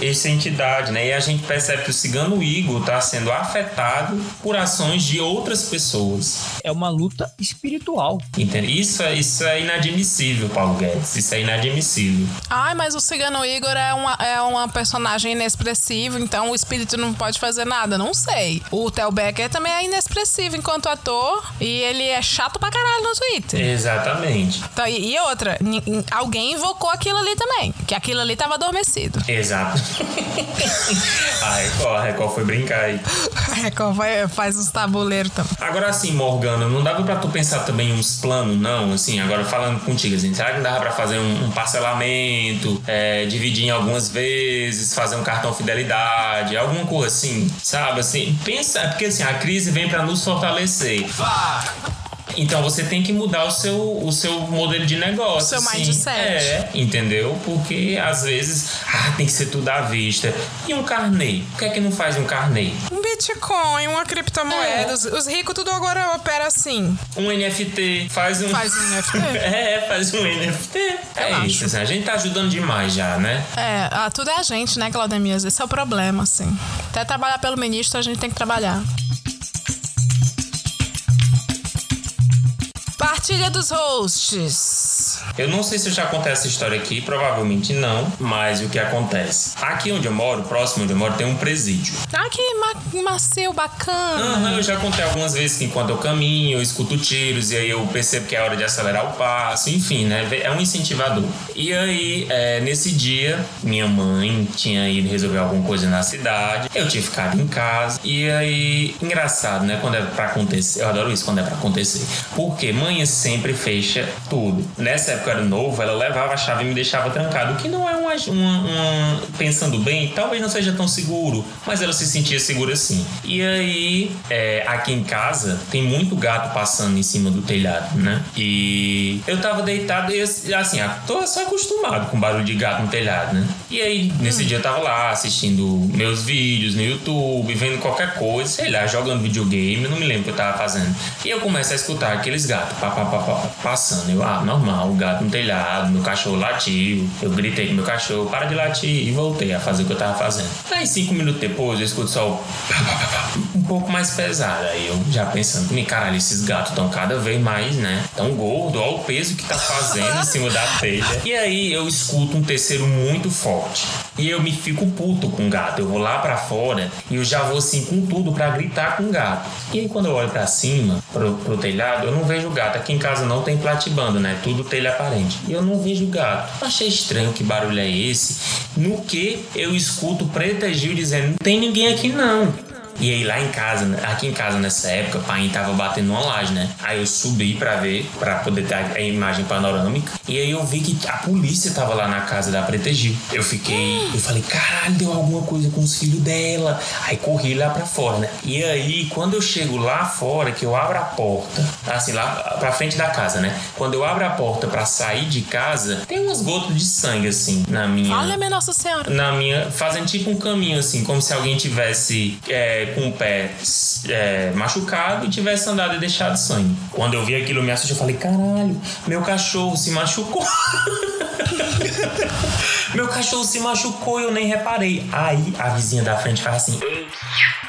essa entidade, né? E a gente percebe que o Cigano Igor tá sendo afetado por ações de outras pessoas. É uma luta espiritual. Entende? Isso, é- isso é inadmissível, Paulo Guedes. Isso é inadmissível. Ai, mas o Cigano Igor é uma, é uma personagem inexpressivo, então o espírito não pode fazer nada. Não sei. O Theo Becker também é inexpressivo enquanto ator e ele é chato pra caralho no Twitter. Exatamente. Então, e, e outra, alguém invocou aquilo ali também, que aquilo ali tava adormecido. Exato. a Record, a Record foi brincar aí. Record vai, faz os tabuleiros também. Agora assim, Morgana, não dava pra tu pensar também uns planos, não? Assim, agora falando contigo, assim, será que não dava pra fazer um, um parcelamento, é, dividir em algumas vezes, fazer um cartão fidelidade, alguma coisa assim, sabe? Assim, pensa, porque assim, a crise vem pra nos fortalecer. Então você tem que mudar o seu, o seu modelo de negócio. O seu assim. mindset. É, entendeu? Porque às vezes, ah, tem que ser tudo à vista. E um carnê? Por que é que não faz um carnê? Um Bitcoin, uma criptomoeda. Os, os ricos tudo agora opera assim. Um NFT, faz um. Faz um NFT. é, faz um NFT. é isso, assim, a gente tá ajudando demais já, né? É, ah, tudo é a gente, né, Claudemias? Esse é o problema, assim. Até trabalhar pelo ministro, a gente tem que trabalhar. Partilha dos hosts. Eu não sei se eu já contei essa história aqui, provavelmente não, mas o que acontece? Aqui onde eu moro, próximo onde eu moro, tem um presídio. Ah, que, ma- macio, bacana. Aham, eu já contei algumas vezes que enquanto eu caminho, eu escuto tiros e aí eu percebo que é hora de acelerar o passo, enfim, né? É um incentivador. E aí, é, nesse dia, minha mãe tinha ido resolver alguma coisa na cidade, eu tinha ficado em casa. E aí, engraçado, né? Quando é pra acontecer, eu adoro isso quando é pra acontecer. Porque mãe sempre fecha tudo. Nessa época eu era novo, ela levava a chave e me deixava trancado, o que não é uma, uma, uma pensando bem, talvez não seja tão seguro, mas ela se sentia segura assim. E aí, é, aqui em casa, tem muito gato passando em cima do telhado, né? E eu tava deitado e assim, tô só acostumado com barulho de gato no telhado, né? E aí, nesse hum. dia eu tava lá assistindo meus vídeos no YouTube, vendo qualquer coisa, sei lá, jogando videogame, não me lembro o que eu tava fazendo. E eu começo a escutar aqueles gatos pá, pá, pá, passando. Eu, ah, normal, gato no telhado, meu cachorro latiu. Eu gritei com meu cachorro, para de latir, e voltei a fazer o que eu tava fazendo. Aí, cinco minutos depois, eu escuto só o um pouco mais pesado. Aí eu já pensando, me caralho, esses gatos estão cada vez mais, né? Tão gordo, olha o peso que tá fazendo em cima da telha. E aí eu escuto um terceiro muito forte. E eu me fico puto com o gato. Eu vou lá para fora e eu já vou assim com tudo para gritar com o gato. E aí quando eu olho para cima, pro, pro telhado, eu não vejo o gato. Aqui em casa não tem platibando, né? Tudo telha E eu não vejo gato. achei estranho que barulho é esse. No que eu escuto Preta Gil dizendo: não tem ninguém aqui não. E aí lá em casa, aqui em casa nessa época, o pai tava batendo uma laje, né? Aí eu subi para ver, para poder ter a imagem panorâmica. E aí eu vi que a polícia tava lá na casa da Preta Gil. Eu fiquei, eu falei, caralho, deu alguma coisa com os filhos dela. Aí corri lá para fora, né? E aí quando eu chego lá fora, que eu abro a porta, assim, lá pra frente da casa, né? Quando eu abro a porta para sair de casa, tem umas gotas de sangue, assim, na minha. Olha, minha Nossa Senhora. Na minha. Fazendo tipo um caminho, assim, como se alguém tivesse. É, com o pé é, machucado e tivesse andado e deixado sangue. Quando eu vi aquilo, eu me assustou. Eu falei: caralho, meu cachorro se machucou. meu cachorro se machucou e eu nem reparei. Aí a vizinha da frente fala assim: Ei,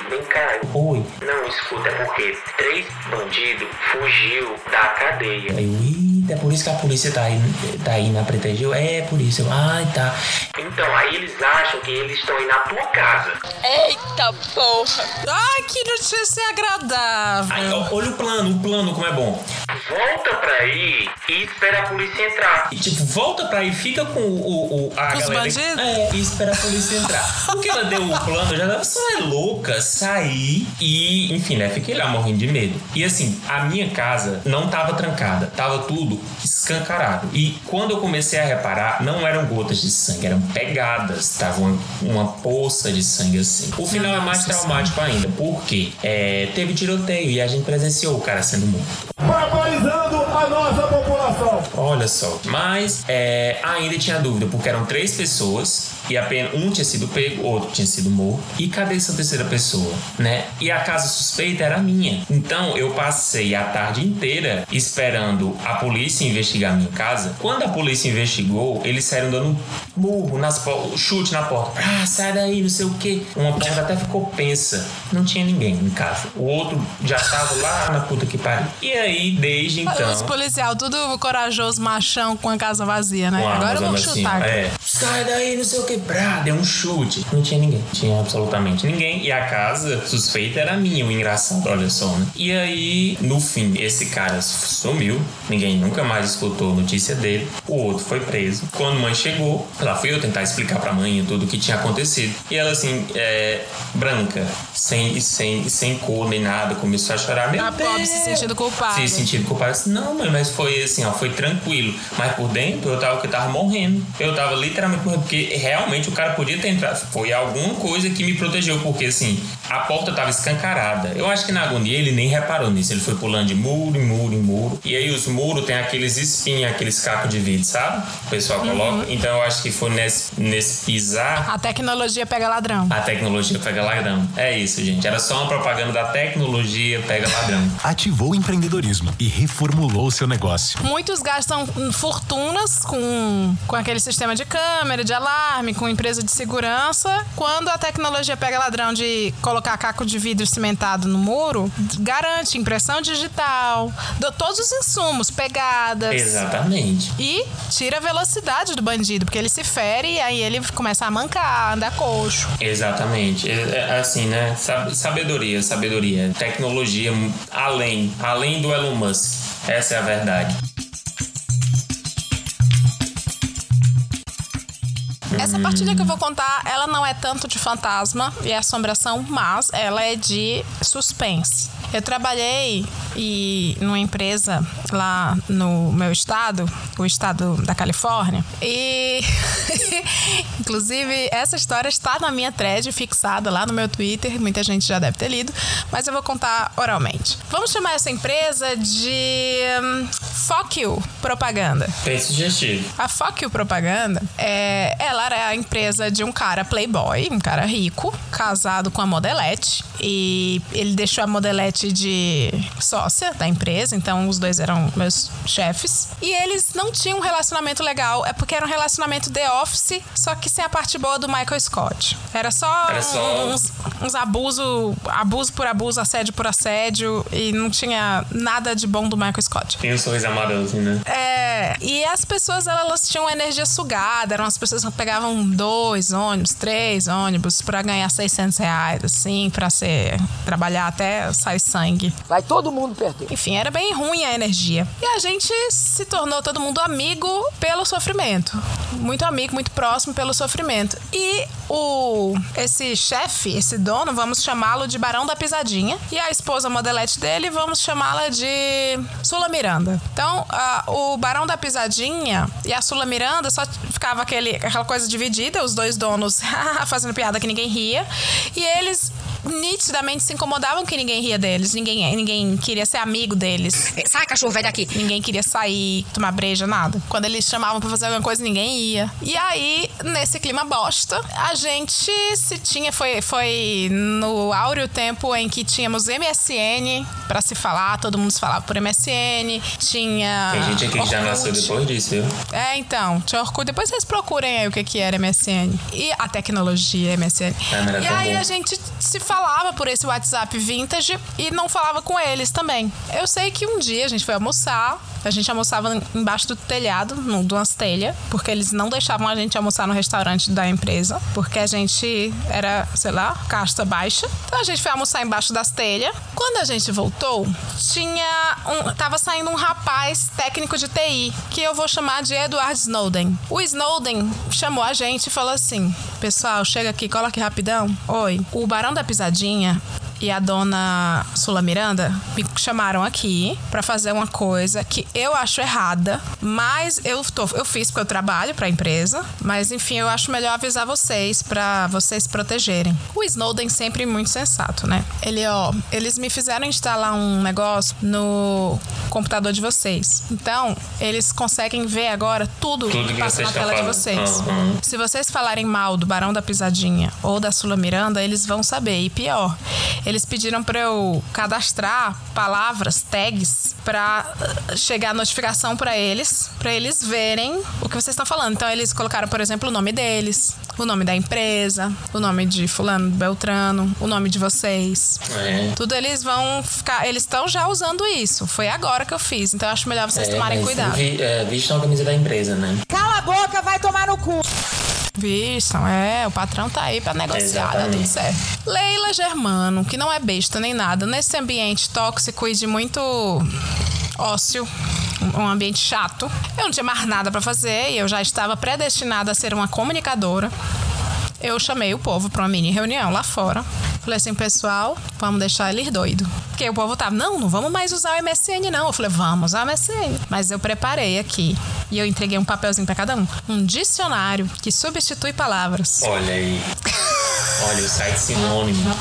vem cá. Oi. Não, escuta, é porque três bandidos fugiu da cadeia. Aí eu, é por isso que a polícia tá aí, tá aí na protegeu? É por isso. Ai, tá. Então, aí eles acham que eles estão aí na tua casa. Eita porra. Ai, que notícia agradável. Aí, olha o plano, o plano como é bom. Volta pra aí e espera a polícia entrar. E, tipo, volta pra aí, fica com o, o a Os galera. Bandidos? É, e espera a polícia entrar. Porque ela deu o plano, já dava só é louca sair e, enfim, né? Fiquei lá morrendo de medo. E assim, a minha casa não tava trancada, tava tudo escancarado. E quando eu comecei a reparar, não eram gotas de sangue, eram pegadas, tava uma, uma poça de sangue assim. O final é mais traumático ainda, porque é, teve tiroteio e a gente presenciou o cara sendo morto. Barbarizando a nossa população. Olha só, mas é, ainda tinha dúvida, porque eram três pessoas e apenas um tinha sido pego, outro tinha sido morto. E cadê essa terceira pessoa, né? E a casa suspeita era minha. Então eu passei a tarde inteira esperando a polícia investigar a minha casa. Quando a polícia investigou, eles saíram dando burro nas chute na porta. Ah, sai daí, não sei o que. Uma porta até ficou pensa. Não tinha ninguém em casa. O outro já tava lá na puta que pariu. E aí, desde então. Os policial, tudo corajoso, machão, com a casa vazia, né? Agora vou chutar. Assim, é. Sai daí, não sei o que brá, deu um chute. Não tinha ninguém. Tinha absolutamente ninguém. E a casa suspeita era minha, o engraçado, olha só, né? E aí, no fim, esse cara sumiu. Ninguém nunca mais escutou notícia dele. O outro foi preso. Quando a mãe chegou, lá fui eu tentar explicar pra mãe tudo o que tinha acontecido. E ela, assim, é, branca, sem, sem, sem cor nem nada, começou a chorar. Meu a pobre se sentindo culpada. Se sentindo culpada. Disse, não, mãe, mas foi assim, ó, foi tranquilo. Mas por dentro eu tava, eu tava morrendo. Eu tava literalmente morrendo, porque realmente o cara podia ter entrado. Foi alguma coisa que me protegeu, porque assim, a porta tava escancarada. Eu acho que na agonia ele nem reparou nisso. Ele foi pulando de muro em muro em muro. E aí os muros tem aqueles espinhos, aqueles cacos de vidro, sabe? O pessoal uhum. coloca. Então eu acho que foi nesse, nesse pisar. A tecnologia pega ladrão. A tecnologia pega ladrão. É isso, gente. Era só uma propaganda da tecnologia pega ladrão. Ativou o empreendedorismo e reformulou seu negócio. Muito Muitos gastam fortunas com, com aquele sistema de câmera, de alarme, com empresa de segurança. Quando a tecnologia pega ladrão de colocar caco de vidro cimentado no muro, garante impressão digital, do, todos os insumos, pegadas. Exatamente. E tira a velocidade do bandido, porque ele se fere e aí ele começa a mancar, andar coxo. Exatamente. É, é assim, né? Sab- Sabedoria, sabedoria. Tecnologia além, além do Elon Musk. Essa é a verdade. Essa partilha que eu vou contar, ela não é tanto de fantasma e assombração, mas ela é de suspense. Eu trabalhei e numa empresa lá no meu estado, o estado da Califórnia, e inclusive essa história está na minha thread fixada lá no meu Twitter, muita gente já deve ter lido, mas eu vou contar oralmente. Vamos chamar essa empresa de hum, Fuck You Propaganda. Bem sugestivo. A Fuck You Propaganda, é, ela era a empresa de um cara playboy, um cara rico, casado com a modelete. E ele deixou a modelete de sócia da empresa, então os dois eram meus chefes. E eles não tinham um relacionamento legal, é porque era um relacionamento The Office, só que sem a parte boa do Michael Scott. Era só, Era só- uns, uns abuso, abuso por abuso, assédio por assédio, e não tinha nada de bom do Michael Scott. Tem um sorriso amoroso, né? É, e as pessoas elas tinham energia sugada, eram as pessoas que pegavam dois ônibus, três ônibus pra ganhar 600 reais, assim, pra ser trabalhar até sair sangue. Vai todo mundo perder. Enfim, era bem ruim a energia. E a gente se tornou todo mundo amigo pelo sofrimento. Muito amigo, muito próximo pelo sofrimento. E o esse chefe, esse dono, vamos chamá-lo de Barão da Pisadinha. E a esposa modelete dele, vamos chamá-la de Sula Miranda. Então, a- o Barão da Pisadinha e a Sula Miranda só ficava aquele, aquela coisa dividida, os dois donos fazendo piada que ninguém ria. E eles nitidamente se incomodavam que ninguém ria deles. Ninguém, ninguém queria ser amigo deles. Sai, cachorro velho daqui. Ninguém queria sair, tomar breja, nada. Quando eles chamavam pra fazer alguma coisa, ninguém ia. E aí, nesse clima bosta, a gente se tinha. Foi, foi no áureo tempo em que tínhamos MSN pra se falar, todo mundo se falava por MSN. Tinha. Tem gente aqui que já nasceu depois disso, viu? É, então, tinha Orkut. Depois vocês procurem aí o que, que era MSN. E a tecnologia MSN. Era e aí bom. a gente se falava por esse WhatsApp vintage e não falava com eles também. Eu sei que um dia a gente foi almoçar, a gente almoçava embaixo do telhado, no, de telhas, porque eles não deixavam a gente almoçar no restaurante da empresa, porque a gente era, sei lá, casta baixa. Então a gente foi almoçar embaixo das telhas. Quando a gente voltou, tinha um, tava saindo um rapaz técnico de TI, que eu vou chamar de Edward Snowden. O Snowden chamou a gente e falou assim: Pessoal, chega aqui, cola aqui rapidão. Oi, o Barão da Pisadinha e a dona Sula Miranda me chamaram aqui pra fazer uma coisa que eu acho errada, mas eu tô, eu fiz porque eu trabalho pra empresa, mas enfim, eu acho melhor avisar vocês pra vocês protegerem. O Snowden sempre muito sensato, né? Ele, ó, eles me fizeram instalar um negócio no computador de vocês. Então, eles conseguem ver agora tudo, Tudo que passa você na tela de falando. vocês. Uhum. Se vocês falarem mal do Barão da Pisadinha ou da Sula Miranda, eles vão saber. E pior, eles pediram pra eu cadastrar palavras, tags, pra eh, chegar a notificação pra eles, pra eles verem o que vocês estão falando. Então eles colocaram, por exemplo, o nome deles, o nome da empresa, o nome de fulano Beltrano, o nome de vocês. É. Tudo eles vão ficar. Eles estão já usando isso. Foi agora que eu fiz. Então eu acho melhor vocês É, tomarem mas cuidado. Vi, é, vistam a camisa da empresa, né? Cala a boca, vai tomar no cu. Vistam, é, o patrão tá aí pra negociar, dá tudo certo. Leila Germano, que não é besta nem nada, nesse ambiente tóxico e de muito ócio, um ambiente chato, eu não tinha mais nada pra fazer e eu já estava predestinada a ser uma comunicadora. Eu chamei o povo pra uma mini reunião lá fora. Falei assim, pessoal, vamos deixar eles doidos. Porque o povo tava, não, não vamos mais usar o MSN, não. Eu falei, vamos usar o MSN. Mas eu preparei aqui. E eu entreguei um papelzinho pra cada um. Um dicionário que substitui palavras. Olha aí. Olha o site sinônimo.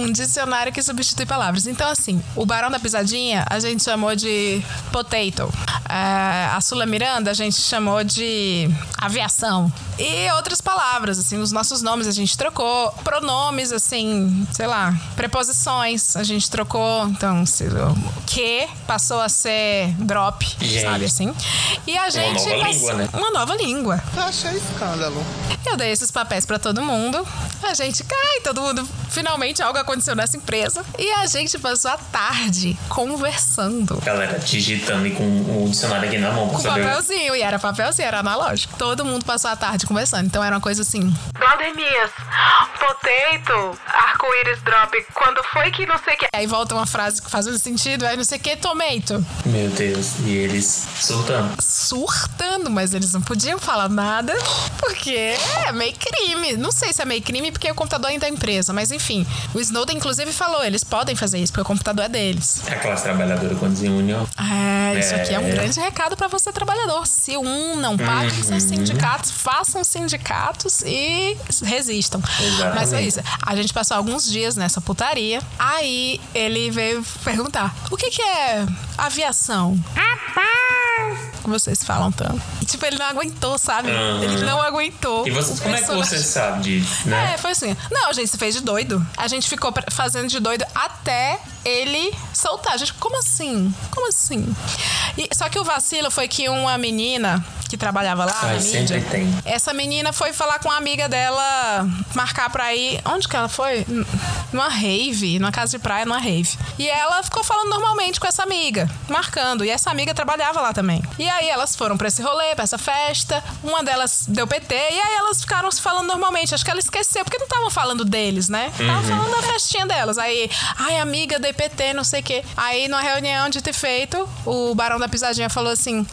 Um dicionário que substitui palavras. Então, assim, o Barão da Pisadinha a gente chamou de potato. É, a Sula Miranda a gente chamou de aviação. E outras palavras, assim, os nossos nomes a gente trocou. Pronomes, assim, sei lá, preposições a gente trocou. Então, se, o que passou a ser drop, Gente. sabe assim? E a gente. nova passou- língua, né? Uma nova língua. Achei escândalo. Eu dei esses papéis pra todo mundo. A gente cai, todo mundo. Finalmente algo aconteceu nessa empresa. E a gente passou a tarde conversando. Galera, digitando e com o dicionário aqui na mão pra Com saber. papelzinho. E era papelzinho, era analógico. Todo mundo passou a tarde conversando. Então era uma coisa assim. Valdemias, potato, arco-íris drop, quando foi que não sei o que. Aí volta uma frase que faz um sentido. Aí não sei o que, tomato. Meu Deus, e eles surtando. Surtando, mas eles não podiam falar nada. Porque é meio crime. Não sei se é meio crime porque o computador ainda é empresa. Mas enfim. O Snowden, inclusive, falou: eles podem fazer isso porque o computador é deles. A classe trabalhadora quando desuniu. É, isso aqui é um É. grande recado para você, trabalhador. Se unam, paguem seus Uhum. sindicatos, façam sindicatos e resistam. Exatamente. Mas é isso. A gente passou alguns dias nessa putaria. Aí ele veio perguntar: o que, que é aviação? Vocês falam tanto. E, tipo, ele não aguentou, sabe? Uhum. Ele não aguentou. E você, O como é que você sabe disso, né? é, foi assim. Não, a gente se fez de doido. A gente ficou fazendo de doido até ele soltar. Gente, como assim? Como assim? E- só que o vacilo foi que uma menina que trabalhava lá Ai, na mídia, tem. essa menina foi falar com uma amiga dela, marcar pra ir. Onde que ela foi? Numa rave, numa casa de praia, numa rave. E ela ficou falando normalmente com essa amiga, marcando. E essa amiga trabalhava lá também. E aí elas foram pra esse rolê, pra essa festa. Uma delas deu PT, e aí elas ficaram se falando normalmente. Acho que ela esqueceu, porque não estavam falando deles, né? Estavam Uhum. falando da festinha delas. Aí, ai, amiga, PT, não sei o quê. Aí, numa reunião de ter feito, o Barão da Pisadinha falou assim: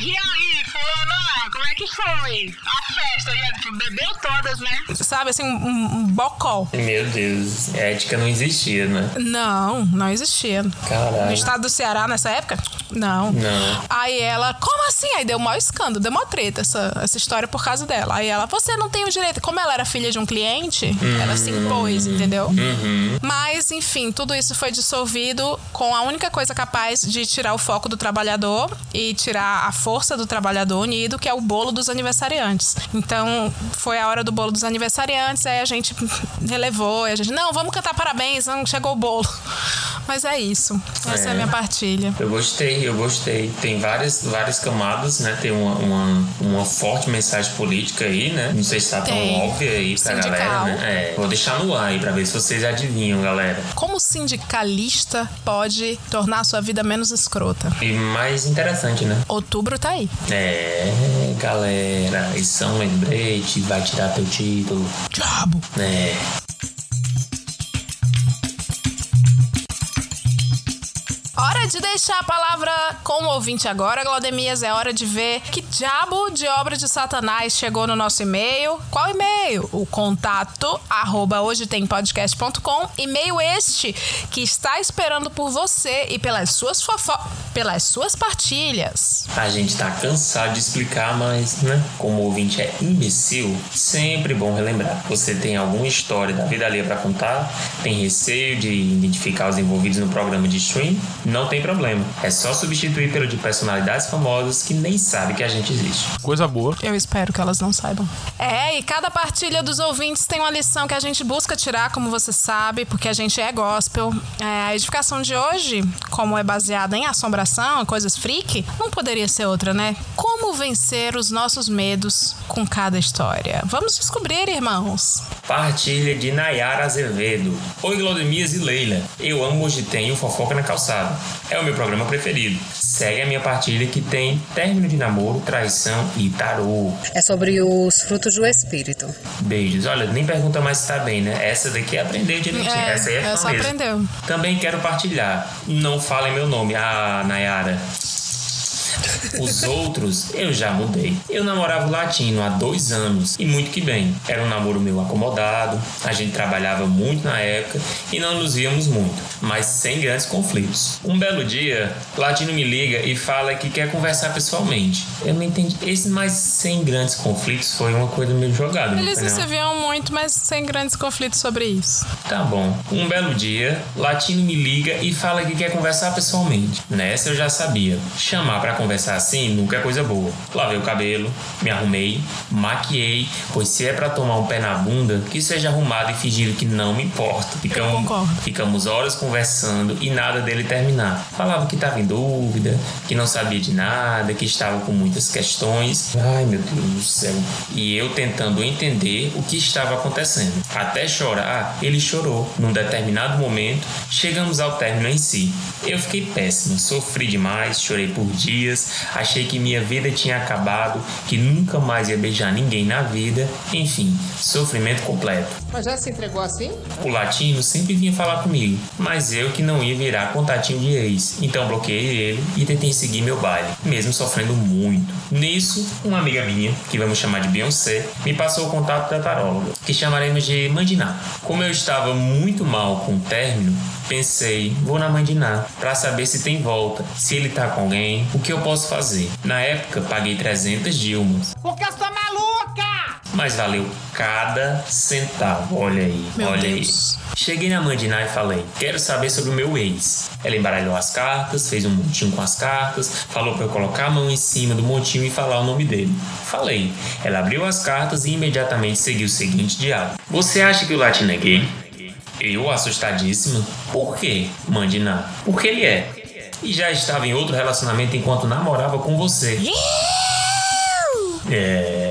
E aí, fulana, como é que foi? A festa, bebeu todas, né? sabe assim, um, um bocó. Meu Deus, ética não existia, né? Não, não existia. Caralho. No estado do Ceará nessa época? Não. Não. Aí ela, como assim? Aí deu maior escândalo, deu maior treta essa, essa história por causa dela. Aí ela, você não tem o direito. Como ela era filha de um cliente, ela se impôs, entendeu? Uhum. Mas, enfim, tudo isso foi dissolvido com a única coisa capaz de tirar o foco do trabalhador e tirar a força do trabalhador unido, que é o bolo dos aniversariantes. Então, foi a hora do bolo dos aniversariantes, aí a gente relevou, e a gente, não, vamos cantar parabéns, não, chegou o bolo. Mas é isso. Essa é, É. a minha partilha. Eu gostei, eu gostei. Tem várias, várias camadas, né? Tem uma, uma, uma forte mensagem política aí, né? Não sei se tá tão Tem. óbvia aí pra Sindical. galera, né? É, vou deixar no ar aí pra ver se vocês adivinham, galera. Como sindicalista pode tornar a sua vida menos escrota? E mais interessante, né? Outubro tá aí. É, galera, isso é um lembrete, vai tirar teu título. Diabo. É. De deixar a palavra com o ouvinte agora, Glaudemias. É hora de ver que diabo de obra de Satanás chegou no nosso e-mail. Qual e-mail? O contato arroba hoje tem podcast.com. E-mail este que está esperando por você e pelas suas fofo... pelas suas partilhas. A gente tá cansado de explicar, mas, né? Como o ouvinte é imbecil, sempre bom relembrar. Você tem alguma história da vida alheia pra contar? Tem receio de identificar os envolvidos no programa de stream? Não tem problema. É só substituir pelo de personalidades famosas que nem sabem que a gente existe. Coisa boa. Eu espero que elas não saibam. É, e cada partilha dos ouvintes tem uma lição que a gente busca tirar, como você sabe, porque a gente é gospel. É, a edificação de hoje, como é baseada em assombração, coisas freak, não poderia ser outra, né? Como vencer os nossos medos com cada história? Vamos descobrir, irmãos. Partilha de Nayara Azevedo. Oi, Glaudemias e Leila. Eu amo Hoje Tenho Fofoca na Calçada. É o meu programa preferido. Segue a minha partilha que tem término de namoro, traição e tarô. É sobre os frutos do espírito. Beijos. Olha, nem pergunta mais se tá bem, né? Essa daqui aprendeu direitinho. É, Essa aí é essa mesmo. aprendeu. Também quero partilhar. Não falem meu nome. Ah, Nayara. Os outros eu já mudei. Eu namorava o latino há dois anos e muito que bem. Era um namoro meu acomodado, a gente trabalhava muito na época e não nos víamos muito, mas sem grandes conflitos. Um belo dia, o latino me liga e fala que quer conversar pessoalmente. Eu não entendi. Esse mais sem grandes conflitos foi uma coisa meio jogada. Eles não se viam muito, mas sem grandes conflitos sobre isso. Tá bom. Um belo dia, Latino me liga e fala que quer conversar pessoalmente. Nessa eu já sabia. Chamar para conversar assim nunca é coisa boa. Lavei o cabelo, me arrumei, maquiei, pois se é para tomar um pé na bunda, que seja arrumado e fingindo que não me importa. Ficamos, ficamos horas conversando e nada dele terminar. Falava que estava em dúvida, que não sabia de nada, que estava com muitas questões. Ai meu Deus do céu. E eu tentando entender o que estava acontecendo. Até chorar, ele chorou. Num determinado momento, chegamos ao término em si. Eu fiquei péssimo, sofri demais, chorei por dias, achei que minha vida tinha acabado, que nunca mais ia beijar ninguém na vida, enfim, sofrimento completo. Mas já se entregou assim? O latino sempre vinha falar comigo, mas eu que não ia virar contatinho de ex. Então bloqueei ele e tentei seguir meu baile, mesmo sofrendo muito. Nisso, uma amiga minha, que vamos chamar de Beyoncé, me passou o contato da taróloga, que chamaremos de Mandiná. Como eu estava muito mal com o término, pensei, vou na Mandiná para saber se tem volta, se ele tá com alguém, o que eu posso fazer. Na época, paguei 300 Dilmas. Porque eu sou maluca! Mas valeu cada centavo. Olha aí, Meu olha Deus. aí. Cheguei na Mandiná e falei: Quero saber sobre o meu ex. Ela embaralhou as cartas, fez um montinho com as cartas, falou para eu colocar a mão em cima do montinho e falar o nome dele. Falei. Ela abriu as cartas e imediatamente seguiu o seguinte diálogo: Você acha que o latino é gay? Eu, assustadíssima. Por quê, Mandiná? Porque ele é. E já estava em outro relacionamento enquanto namorava com você. É,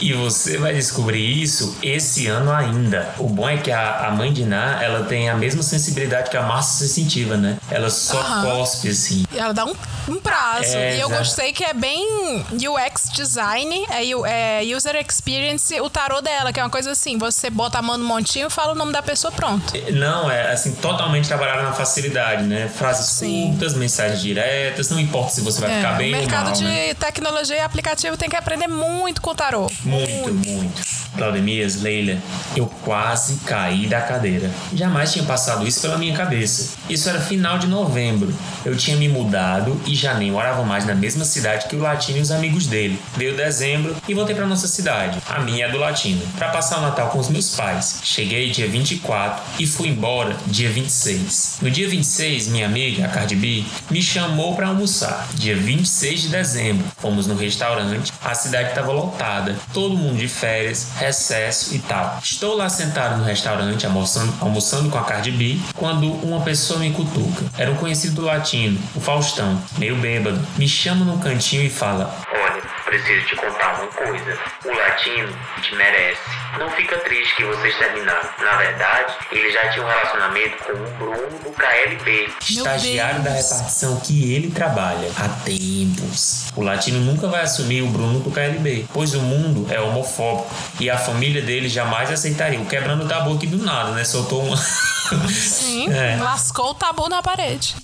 e você vai descobrir isso esse ano ainda. O bom é que a, a mãe de Ná, ela tem a mesma sensibilidade que a massa sensitiva, né? Ela só Aham. cospe assim. E ela dá um, um prazo. É, e eu exato. gostei que é bem UX design, é, é user experience, o tarô dela, que é uma coisa assim: você bota a mão no montinho e fala o nome da pessoa, pronto. Não, é assim, totalmente trabalhada na facilidade, né? Frases curtas, mensagens diretas, não importa se você vai É, ficar bem o ou mercado mal, de né? tecnologia e aplicativo tem que aprender muito com o tarô. Muito, muito. Claudemias, Leila, eu quase caí da cadeira. Jamais tinha passado isso pela minha cabeça. Isso era final de novembro. Eu tinha me mudado e já nem morava mais na mesma cidade que o Latino e os amigos dele. Veio dezembro e voltei para nossa cidade, a minha é do Latino, para passar o Natal com os meus pais. Cheguei dia 24 e fui embora dia 26. No dia 26, minha amiga, a Cardi B, me chamou para almoçar. Dia 26 de dezembro, fomos no restaurante, a cidade estava lotada, todo mundo de férias, recesso e tal. Estou lá sentado no restaurante almoçando, almoçando com a Cardi B quando uma pessoa me cutuca. Era um conhecido do latino, o Faustão, meio bêbado. Me chama num cantinho e fala: Olha, preciso te contar uma coisa. O latino te merece. Não fica triste que vocês terminaram. Na verdade, ele já tinha um relacionamento com o Bruno do KLB, estagiário da repartição que ele trabalha há tempos. O latino nunca vai assumir o Bruno do KLB, pois o mundo é homofóbico e a família dele jamais aceitaria. O quebrando o tabu aqui do nada, né? Soltou uma. Sim, É. lascou o tabu na parede.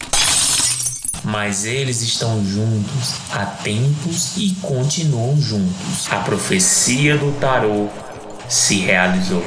Mas eles estão juntos há tempos e continuam juntos. A profecia do tarô se realizou.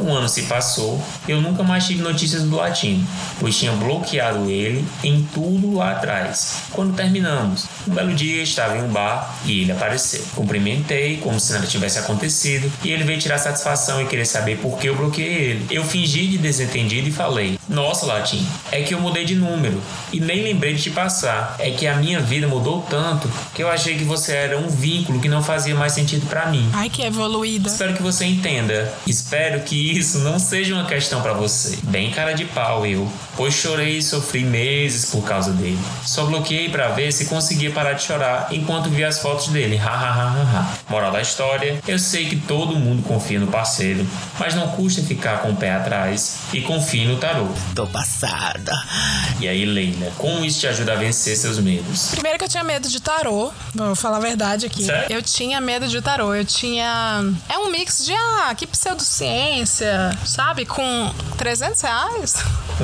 Um ano se passou, eu nunca mais tive notícias do latino, pois tinha bloqueado ele em tudo lá atrás. Quando terminamos, um belo dia estava em um bar e ele apareceu. Cumprimentei como se nada tivesse acontecido e ele veio tirar satisfação e querer saber por que eu bloqueei ele. Eu fingi de desentendido e falei: Nossa, Latim, é que eu mudei de número e nem lembrei de te passar. É que a minha vida mudou tanto que eu achei que você era um vínculo que não fazia mais sentido pra mim. Ai, que evoluída. Espero que você entenda. Espero que isso não seja uma questão pra você. Bem cara de pau eu, pois chorei e sofri meses por causa dele. Só bloqueei pra ver se conseguia parar de chorar enquanto via as fotos dele. Ha ha ha ha ha. Moral da história: eu sei que todo mundo confia no parceiro, mas não custa ficar com o pé atrás e confie no tarô. Tô passada. E aí, Leila, como isso te ajuda a vencer seus medos? Primeiro que eu tinha medo de tarô, vou falar a verdade aqui. Sério? Eu tinha medo de tarô, eu tinha. É um mix de, ah, que pseudociência, sabe? Com 300 reais.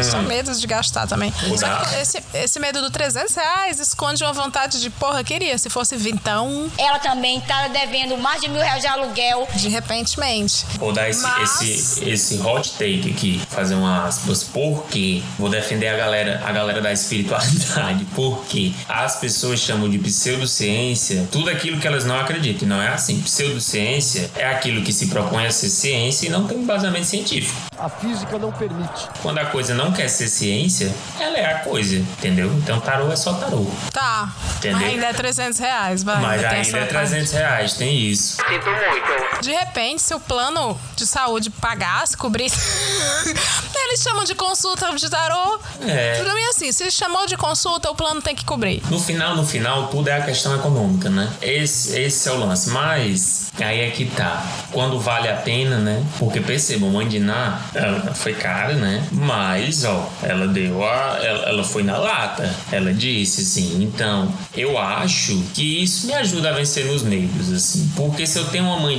Só medo de gastar também. Só que esse, esse medo do 300 reais esconde uma vontade de, porra, queria. Se fosse vintão, Ela também tá devendo mais de mil reais de aluguel. de repentemente. Vou dar esse, Mas- esse, esse hot take aqui, fazer uma aspas, porque vou defender a galera, a galera da espiritualidade, porque as pessoas chamam de pseudociência tudo aquilo que elas não acreditam, e não é assim. Pseudociência é aquilo que se propõe a ser ciência e não tem embasamento científico. A física não permite. Quando a coisa não quer ser ciência, ela é a coisa, entendeu? Então tarô é só tarô. Tá. Entendeu? Ainda é 300 reais, vai. Mas ainda é parte. 300 reais, tem isso. Sinto muito. De repente, se o plano de saúde pagasse, cobrisse. Eles chamam de consulta de tarô. É. Tudo bem assim, se chamou de consulta, o plano tem que cobrir. No final, no final, tudo é a questão econômica, né? Esse, esse é o lance. Mas aí é que tá. Quando vale a pena, né? Porque percebam, mãe ela foi cara, né? Mas, ó, ela deu a. Ela, ela foi na lata. Ela disse assim. Então, eu acho que isso me ajuda a vencer nos medos, assim. Porque se eu tenho uma mãe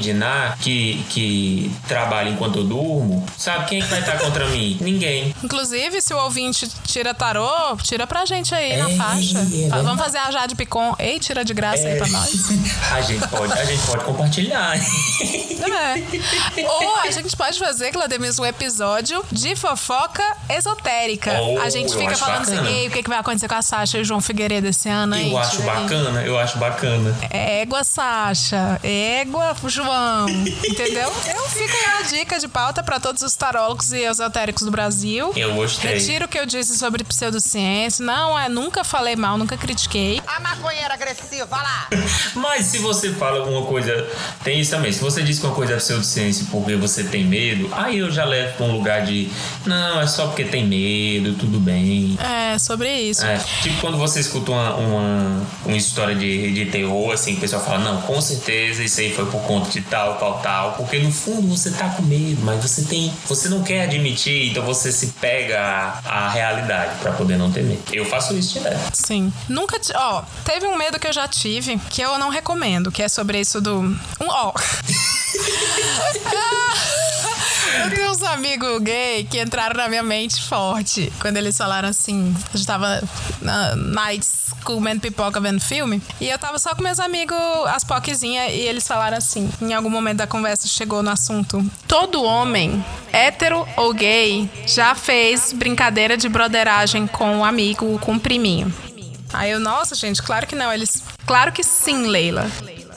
que, que trabalha enquanto eu durmo, sabe quem é que vai estar contra mim? Ninguém. Inclusive, se o ouvinte tira tarô, tira pra gente aí na É, faixa. é Vamos fazer a Jade Picon. Ei, tira de graça É. aí pra nós. A gente pode, a gente pode compartilhar. É. Ou a gente pode fazer, Clademis, um episódio de fofoca esotérica. Oh, a gente eu fica falando bacana. assim, ei, o que, que vai acontecer com a Sasha e o João Figueiredo esse ano, hein? Eu acho bacana, eu acho bacana. Égua, Sasha. Égua, João. Entendeu? Então fica aí a dica de pauta pra todos os tarólogos e esotéricos do Brasil. Eu gostei. Retiro o que eu disse sobre pseudociência. Não, é, nunca falei mal, nunca critiquei. A maconheira agressiva, vai lá. Mas se você fala alguma coisa, tem isso também. Se você diz que uma coisa é pseudociência porque você tem medo, aí eu já levo pra um lugar de não, é só porque tem medo, tudo bem. É, sobre isso. É, tipo quando você escuta uma, uma, uma história de, de terror, assim, o pessoal fala, não, com certeza isso aí foi por conta de tal, tal, tal. Porque no fundo você tá com medo, mas você tem. Você não quer admitir, então você se pega à, à realidade pra poder não ter medo. Eu faço isso direto. Sim. Nunca. Ó, teve um medo que eu já tive, que eu não recomendo, que é sobre isso do. Um, ó. Eu tenho uns amigos gay que entraram na minha mente forte quando eles falaram assim. A gente tava na nights comendo pipoca vendo filme. E eu tava só com meus amigos, as poquezinhas, e eles falaram assim. Em algum momento da conversa chegou no assunto. Todo homem, hétero ou gay, já fez brincadeira de broderagem com um amigo, com um priminho. Aí eu, nossa, gente, claro que não. Eles. Claro que sim, Leila.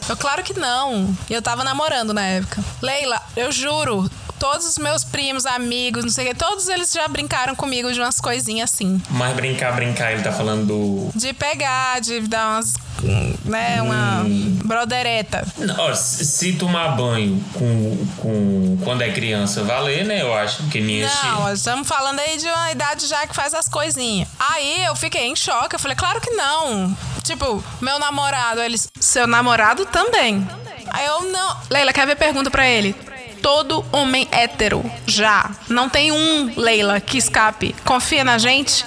Eu, claro que não. E eu tava namorando na época. Leila, eu juro, todos os meus primos, amigos, não sei o que, todos eles já brincaram comigo de umas coisinhas assim. Mas brincar, brincar, ele tá falando do. De pegar, de dar umas. né, uma brodereta. Não, se tomar banho com, com quando é criança valer, né? Eu acho que minha Não, nós estamos falando aí de uma idade já que faz as coisinhas. Aí eu fiquei em choque. Eu falei, claro que não. Tipo, meu namorado, eles. Seu namorado também. Aí eu não. Leila, quer ver pergunta pra ele? Todo homem hétero já. Não tem um, Leila, que escape. Confia na gente?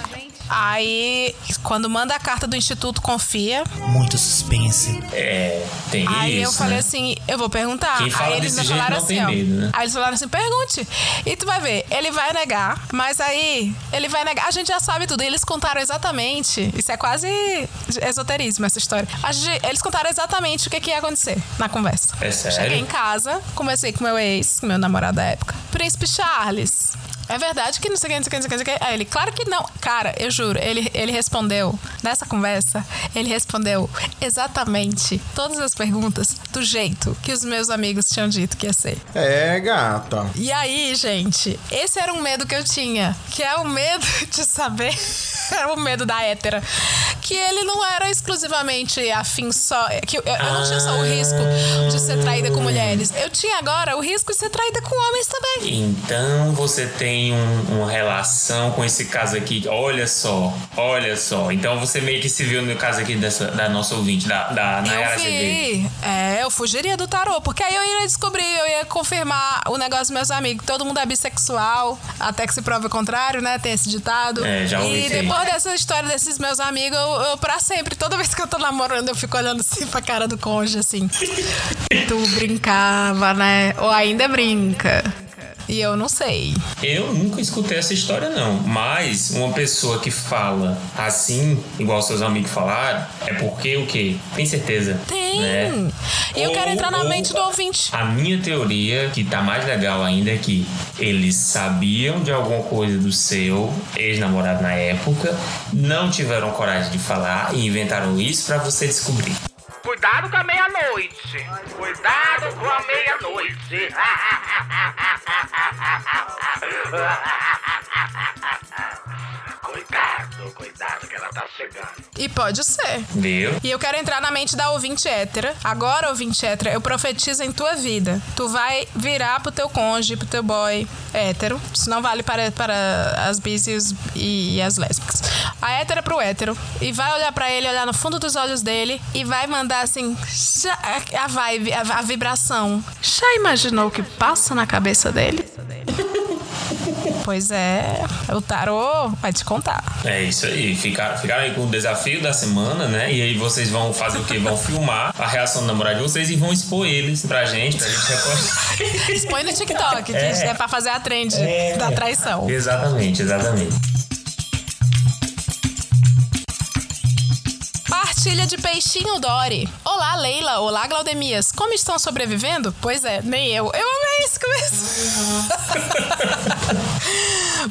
Aí, quando manda a carta do Instituto Confia, Muito suspense. É, tem Aí isso. eu falei né? assim, eu vou perguntar. Quem fala aí eles desse me jeito falaram não assim, tem ó. medo, né? Aí eles falaram assim, pergunte. E tu vai ver, ele vai negar, mas aí ele vai negar. A gente já sabe tudo. E eles contaram exatamente. Isso é quase esoterismo, essa história. A gente- eles contaram exatamente o que, que ia acontecer na conversa. É sério? Cheguei em casa, conversei com meu ex, meu namorado da época. Príncipe Charles. É verdade que não sei o que, não sei o que, não sei o que, não sei o que. Aí ele, claro que não. Cara, eu juro, ele, ele respondeu, nessa conversa, ele respondeu exatamente todas as perguntas do jeito que os meus amigos tinham dito que ia ser. É, gata. E aí, gente, esse era um medo que eu tinha, que é o medo de saber, era o medo da hétera, que ele não era exclusivamente afim só, que eu, eu não tinha só o risco de ser traída com mulheres, eu tinha agora o risco de ser traída com homens também. Então você tem um- uma relação com esse caso aqui. Olha só, olha só. Então você meio que se viu no caso aqui dessa, da nossa ouvinte, da, da Nayara Eu vi. É, eu fugiria do tarô, porque aí eu ia descobrir, eu ia confirmar o negócio dos meus amigos. Todo mundo é bissexual, até que se prove o contrário, né? Tem esse ditado. É, já ouvi E depois dessa história desses meus amigos, eu, eu pra sempre, toda vez que eu tô namorando, eu fico olhando assim pra cara do cônjuge, assim. tu brincava, né? Ou ainda brinca. E eu não sei. Eu nunca escutei essa história, não. Mas uma pessoa que fala assim, igual seus amigos falaram, é porque o quê? Tem certeza? Tem. Né? E eu Ou- quero entrar na ou- mente do ouvinte. A minha teoria, que tá mais legal ainda, é que eles sabiam de alguma coisa do seu ex-namorado na época, não tiveram coragem de falar e inventaram isso pra você descobrir. Cuidado com a meia-noite. Cuidado com a meia-noite. cuidado, cuidado que ela tá chegando. E pode ser. Viu? E eu quero entrar na mente da ouvinte hétera. Agora, ouvinte hétera, eu profetizo em tua vida. Tu vai virar pro teu cônjuge, pro teu boy hétero. Isso não vale para, para as bis e, e- as lésbicas. A hétera pro hétero. E vai olhar pra ele, olhar no fundo dos olhos dele e vai mandar assim a vibe, a, a vibração. Já imaginou o que passa na cabeça dele? Pois é, o tarô vai te contar. É isso aí. Ficaram, ficaram aí com o desafio da semana, né? E aí vocês vão fazer o quê? Vão filmar a reação do namorado de vocês e vão expor eles pra gente, pra gente repostar. Expõe no TikTok, que É. é pra fazer a trend É. da traição. Exatamente, exatamente. Partilha de peixinho Dory. Olá, Leila. Olá, Glaudemias. Como estão sobrevivendo? Pois é, nem eu. Eu amei esse começo.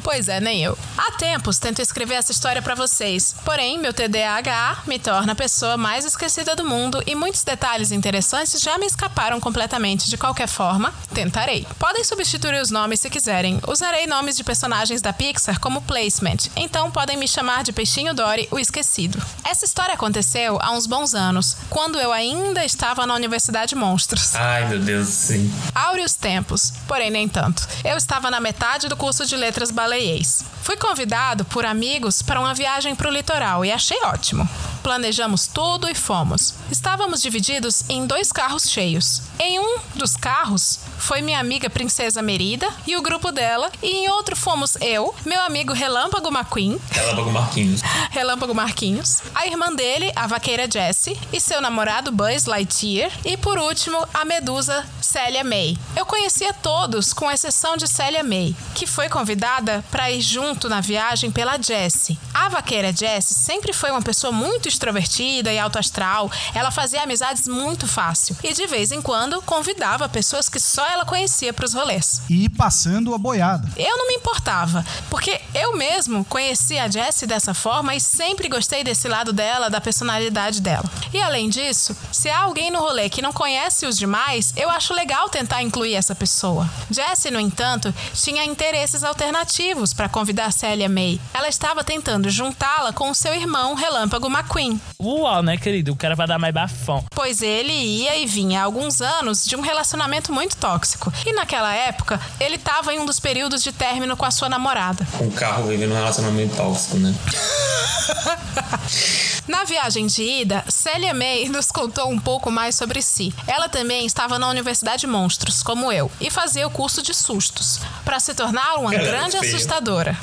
pois é, nem eu. Há tempos tento escrever essa história pra vocês. Porém, meu TDAH me torna a pessoa mais esquecida do mundo e muitos detalhes interessantes já me escaparam completamente. De qualquer forma, tentarei. Podem substituir os nomes se quiserem. Usarei nomes de personagens da Pixar como placement. Então podem me chamar de Peixinho Dory, o esquecido. Essa história aconteceu há uns bons anos, quando eu ainda estava na Universidade Monstros. Ai, meu Deus, sim. Áureos tempos, porém nem tanto. Eu estava na metade do curso de letras baleiês. Fui convidado por amigos para uma viagem para o litoral e achei ótimo. Planejamos tudo e fomos. Estávamos divididos em dois carros cheios. Em um dos carros foi minha amiga Princesa Merida e o grupo dela, e em outro fomos eu, meu amigo Relâmpago McQueen, Relâmpago Marquinhos. Relâmpago Marquinhos, a irmã dele, a vaqueira Jessie, e seu namorado Buzz Lightyear, e por último, a medusa Célia May. Eu conhecia todos, com exceção de Célia May, que foi convidada para ir junto na viagem pela Jessie. A vaqueira Jessie sempre foi uma pessoa muito extrovertida e alto astral, ela fazia amizades muito fácil e de vez em quando convidava pessoas que só ela conhecia para os rolês. E passando a boiada. Eu não me importava, porque eu mesmo conheci a Jessie dessa forma e sempre gostei desse lado dela, da personalidade dela. E além disso, se há alguém no rolê que não conhece os demais, eu acho legal tentar incluir essa pessoa. Jessie, no entanto, tinha interesses alternativos para convidar Célia May. Ela estava tentando juntá-la com o seu irmão Relâmpago McQueen. Uau, né, querido? O cara vai dar mais bafão. Pois ele ia e vinha há alguns anos de um relacionamento muito tóxico. E naquela época, ele estava em um dos períodos de término com a sua namorada. Com o carro vivendo um relacionamento tóxico, né? Na viagem de ida, Célia May nos contou um pouco mais sobre si. Ela também estava na Universidade Monstros, como eu, e fazia o curso de sustos, para se tornar uma Ela grande assustadora.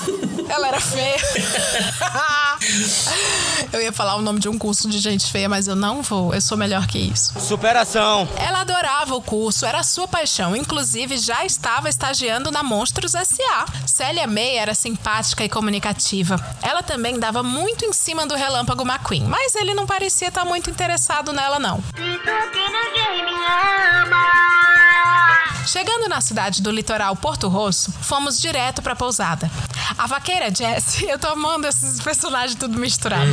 Ela era feia. eu ia falar o nome de um curso de gente feia, mas eu não vou. Eu sou melhor que isso. Superação. Ela adorava o curso, era sua paixão. Inclusive, já estava estagiando na Monstros S.A. Célia May era simpática e comunicativa. Ela também dava muito em cima do Relâmpago McQueen, mas ele não parecia estar muito interessado nela, não. Chegando na cidade do litoral Porto Rosso, fomos direto pra pousada. A vaqueira Jessie, eu tô amando esses personagens tudo misturado.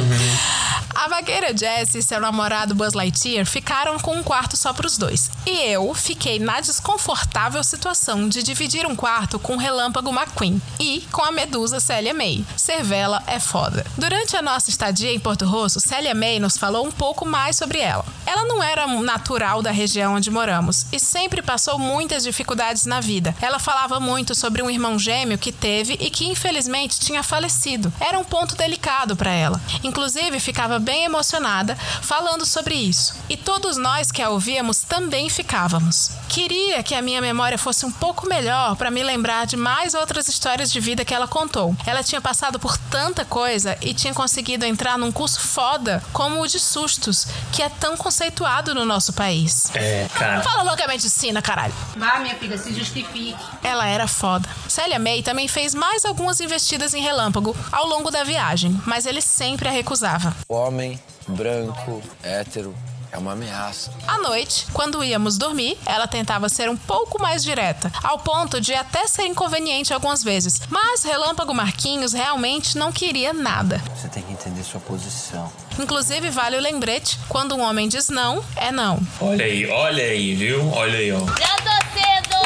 A vaqueira Jessie e seu namorado Buzz Lightyear ficaram com um quarto só pros dois. E eu fiquei na desconfortável situação de dividir um quarto com o Relâmpago McQueen e com a medusa Célia May. Cervela é foda. Durante a nossa estadia em Porto Rosso, Célia May nos falou um pouco mais sobre ela. Ela não era natural da região onde moramos e sempre passou muitas dificuldades na vida. Ela falava muito sobre um irmão gêmeo que teve e que infelizmente tinha falecido. Era um ponto delicado para ela. Inclusive, ficava bem emocionada, falando sobre isso. E todos nós que a ouvíamos também ficávamos. Queria que a minha memória fosse um pouco melhor para me lembrar de mais outras histórias de vida que ela contou. Ela tinha passado por tanta coisa e tinha conseguido entrar num curso foda como o de sustos, que é tão conceituado no nosso país. É, cara. Fala loucamente de Sina, caralho. Vá, minha filha, se justifique. Ela era foda. Célia May também fez mais algumas investidas em relâmpago ao longo da viagem, mas ele sempre a recusava. Homem, branco, hétero, é uma ameaça. À noite, quando íamos dormir, ela tentava ser um pouco mais direta, ao ponto de até ser inconveniente algumas vezes. Mas Relâmpago Marquinhos realmente não queria nada. Você tem que entender sua posição. Inclusive, vale o lembrete: quando um homem diz não, é não. Olha aí, olha aí, viu? Olha aí, ó. Já tô cedo!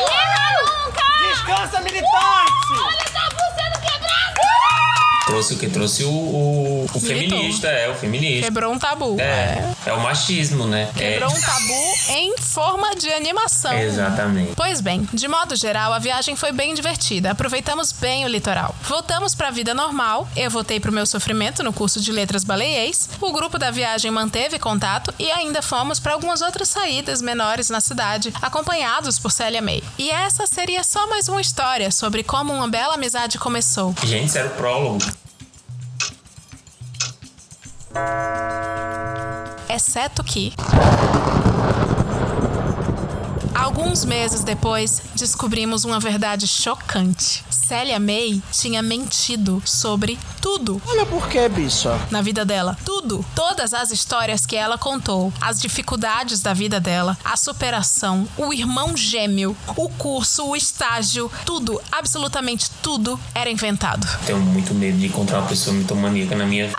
nunca! Descansa, militante! Olha, sendo quebrado! Trouxe o que? Trouxe o, o, o feminista, é, o feminista. Quebrou um tabu. É, é o machismo, né? Quebrou é. um tabu em forma de animação. Exatamente. Pois bem, de modo geral, a viagem foi bem divertida. Aproveitamos bem o litoral. Voltamos para a vida normal. Eu voltei pro meu sofrimento no curso de letras baleiês. O grupo da viagem manteve contato e ainda fomos para algumas outras saídas menores na cidade, acompanhados por Célia May. E essa seria só mais uma história sobre como uma bela amizade começou. Gente, era o prólogo. Exceto que. Alguns meses depois, descobrimos uma verdade chocante. Célia May tinha mentido sobre tudo. Olha por que, bicha. Na vida dela. Tudo. Todas as histórias que ela contou, as dificuldades da vida dela, a superação, o irmão gêmeo, o curso, o estágio, tudo, absolutamente tudo era inventado. Tenho muito medo de encontrar uma pessoa mitomaníaca na minha vida.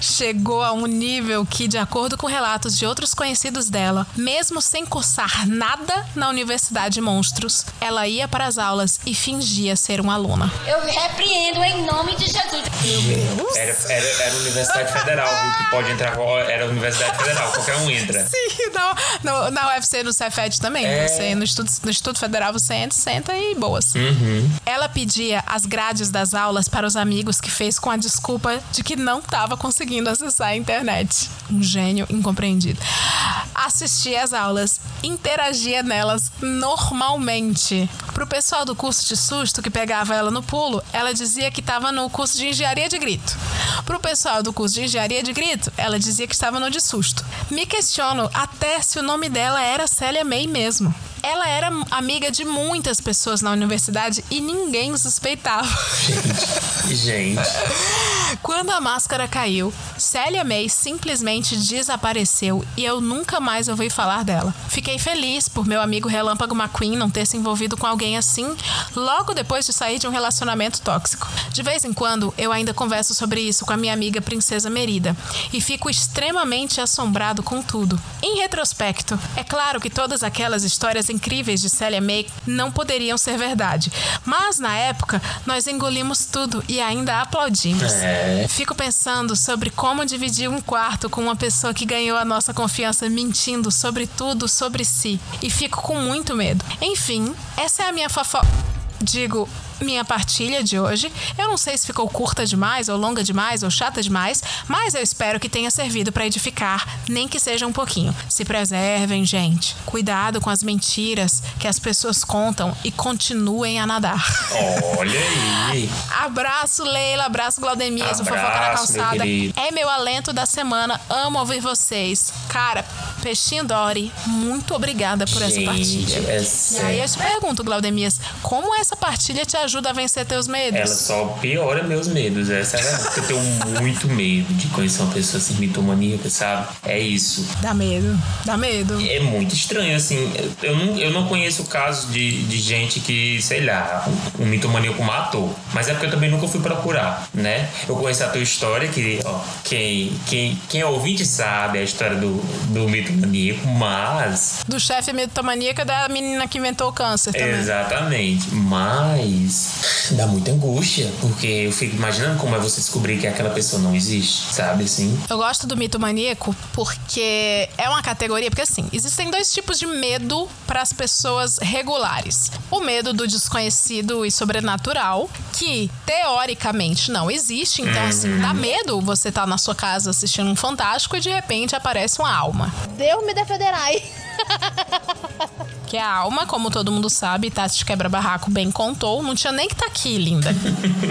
chegou a um nível que, de acordo com relatos de outros conhecidos dela, mesmo sem cursar nada na Universidade Monstros, ela ia para as aulas e fingia ser uma aluna. Eu repreendo em nome de Jesus. Era, era, era Universidade Federal, viu? Que pode entrar. Era Universidade Federal, qualquer um entra. Sim, no, no, na UFC, no Cefet também. É. Você, no, estudo, no Estudo Federal, você entra, senta e boas. Uhum. Ela pedia as grades das aulas para os amigos que fez com a desculpa de que não estava conseguindo acessar a internet. Um gênio incompreendido. Assistia às aulas, interagia nelas normalmente. Pro pessoal do curso de susto que pegava ela no pulo, ela dizia que estava no curso de engenharia de grito. Pro pessoal do curso de engenharia de grito, ela dizia que estava no de susto. Me questiono até se o nome dela era Célia May mesmo. Ela era amiga de muitas pessoas na universidade e ninguém suspeitava. Gente, gente. Quando a máscara caiu, Célia May simplesmente desapareceu e eu nunca mais ouvi falar dela. Fiquei feliz por meu amigo Relâmpago McQueen não ter se envolvido com alguém assim logo depois de sair de um relacionamento tóxico. De vez em quando, eu ainda converso sobre isso com a minha amiga Princesa Merida e fico extremamente assombrado com tudo. Em retrospecto, é claro que todas aquelas histórias incríveis de Célia May não poderiam ser verdade, mas na época nós engolimos tudo e ainda aplaudimos. É. Fico pensando sobre como dividir um quarto com uma pessoa que ganhou a nossa confiança mentindo sobre tudo sobre si e fico com muito medo. Enfim, essa é a minha fofo... Digo, minha partilha de hoje. Eu não sei se ficou curta demais, ou longa demais, ou chata demais, mas eu espero que tenha servido para edificar, nem que seja um pouquinho. Se preservem, gente. Cuidado com as mentiras que as pessoas contam e continuem a nadar. Olha aí. Abraço, Leila. Abraço, Glaudemias. o Fofoca na meu Calçada. querido. É meu alento da semana. Amo ouvir vocês. Cara, Peixinho Dori, muito obrigada por essa Gente, partilha. é E aí eu te pergunto, Glaudemias, como essa partilha te ajuda a vencer teus medos? Ela só piora meus medos. Essa é a. Eu tenho muito medo de conhecer uma pessoa assim, mitomaníaca, sabe? É isso. Dá medo, dá medo. É muito estranho, assim. Eu não, eu não conheço casos de, de gente que, sei lá, um mitomaníaco matou. Mas é porque eu também nunca fui procurar, né? Eu conheço a tua história, que, ó, quem, quem, quem é ouvinte sabe a história do, do mitomaníaco mitomaníaco, mas. Do chefe mitomaníaco da menina que inventou o câncer também. Exatamente. Mas dá muita angústia, porque eu fico imaginando como é você descobrir que aquela pessoa não existe, sabe assim? Eu gosto do mito maníaco porque é uma categoria, porque assim, existem dois tipos de medo para as pessoas regulares. O medo do desconhecido e sobrenatural, que teoricamente não existe, então assim, dá medo você tá na sua casa assistindo um fantástico e de repente aparece uma alma. Deus me defenderai. Que a alma, como todo mundo sabe, Tati de Quebra-Barraco bem contou, não tinha nem que tá aqui, linda.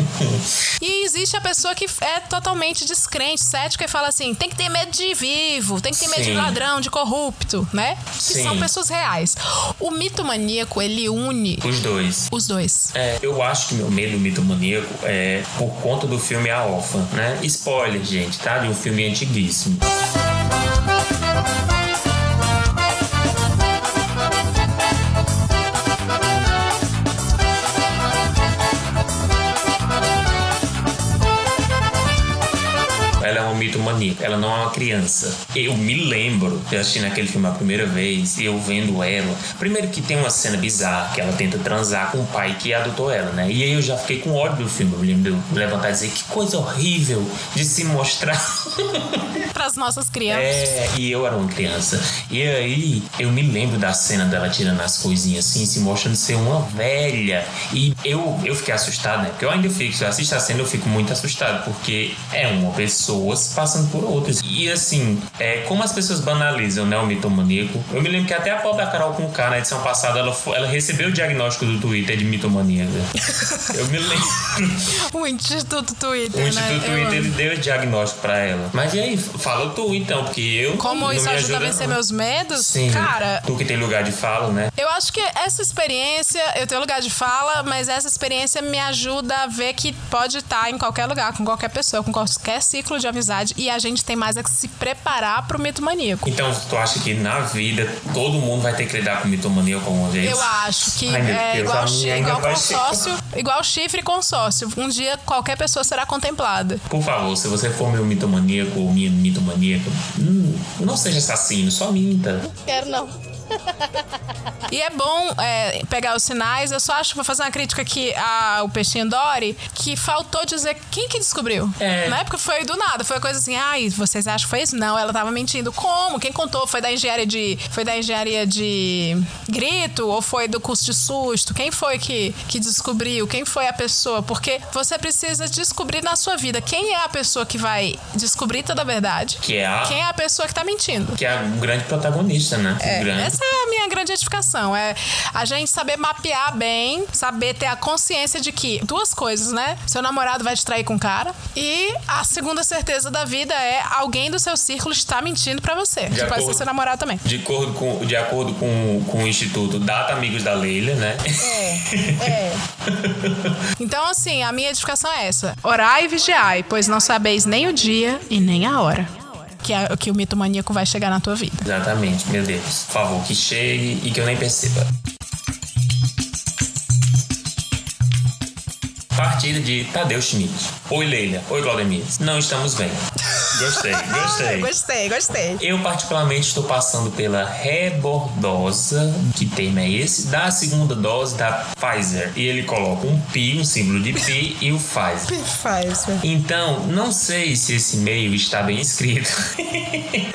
e existe a pessoa que é totalmente descrente, cética e fala assim: tem que ter medo de vivo, tem que ter medo de Sim. ladrão, de corrupto, né? Que Sim. são pessoas reais. O mito maníaco, ele une Os dois. os dois. É, eu acho que meu medo mitomaníaco é por conta do filme A Órfã, né? Spoiler, gente, tá? De um filme antiguíssimo. Ela mitomaníaca, ela não é uma criança. Eu me lembro de assistindo aquele filme a primeira vez e eu vendo ela. Primeiro que tem uma cena bizarra que ela tenta transar com o pai que adotou ela, né? E aí eu já fiquei com ódio do filme. Eu lembro de eu levantar e dizer que coisa horrível de se mostrar. Para as nossas crianças. É, e eu era uma criança. E aí eu me lembro da cena dela tirando as coisinhas assim, se mostrando ser uma velha. E eu, eu fiquei assustado, né? Porque eu ainda fico, se eu assisto a cena, eu fico muito assustado, porque é uma pessoa passando por outras. E assim, é, como as pessoas banalizam, né, o mitomaníaco. Eu me lembro que até a pobre da Carol com K, na edição passada, ela, ela recebeu o diagnóstico do Twitter de mitomaníaca. eu me lembro. O Instituto Twitter, O né? Instituto Eu Twitter amo. ele deu o diagnóstico pra ela. Mas e aí, fala tu então, porque eu. Como não isso me ajuda a vencer não. meus medos? Sim. Cara, Tu que tem lugar de fala, né? Eu acho que essa experiência, eu tenho lugar de fala, mas essa experiência me ajuda a ver que pode estar em qualquer lugar, com qualquer pessoa, com qualquer ciclo de amizade, e a gente tem mais que se preparar pro mito maníaco. Então, tu acha que na vida todo mundo vai ter que lidar com mitomania alguma vez? Eu acho que Ai, é Deus, igual, a chi- minha ainda igual vai ser- consórcio, igual chifre e consórcio. Um dia qualquer pessoa será contemplada. Por favor, se você for meu mitomaníaco ou minha mitomaníaca, hum, não seja assassino, só minta. Quero não. E é bom é, pegar os sinais. Eu só acho, vou fazer uma crítica aqui ao Peixinho Dory, que faltou dizer quem que descobriu. É. Na época foi do nada, foi uma coisa assim, ai, vocês acham que foi isso? Não, ela tava mentindo. Como? Quem contou? Foi da engenharia de. Foi da engenharia de grito ou foi do curso de susto? Quem foi que, que descobriu? Quem foi a pessoa? Porque você precisa descobrir na sua vida quem é a pessoa que vai descobrir toda a verdade. Que é a- Quem é a pessoa que tá mentindo. Que é um grande protagonista, né? É, grande. Essa é a minha grande edificação. É a gente saber mapear bem, saber ter a consciência de que duas coisas, né? Seu namorado vai te trair com cara. E a segunda certeza da vida é alguém do seu círculo está mentindo pra você. De que pode ser acordo. seu namorado também. De acordo com, de acordo com, com o Instituto Data Amigos da Leila, né? É. Então, assim, a minha edificação é essa: orai e vigiai, pois não sabeis nem o dia e nem a hora. Que, é, que o mito maníaco vai chegar na tua vida. Exatamente, meu Deus. Por favor, que chegue e que eu nem perceba. Partida de Tadeu Schmidt. Oi, Leila. Oi, Claudemir. Não estamos bem. Gostei, gostei. gostei, gostei. Eu, particularmente, estou passando pela rebordosa, que termo é esse? Da segunda dose da Pfizer. E ele coloca um pi, um símbolo de pi e o Pfizer. Pfizer. Então, não sei se esse e-mail está bem escrito. Todo mundo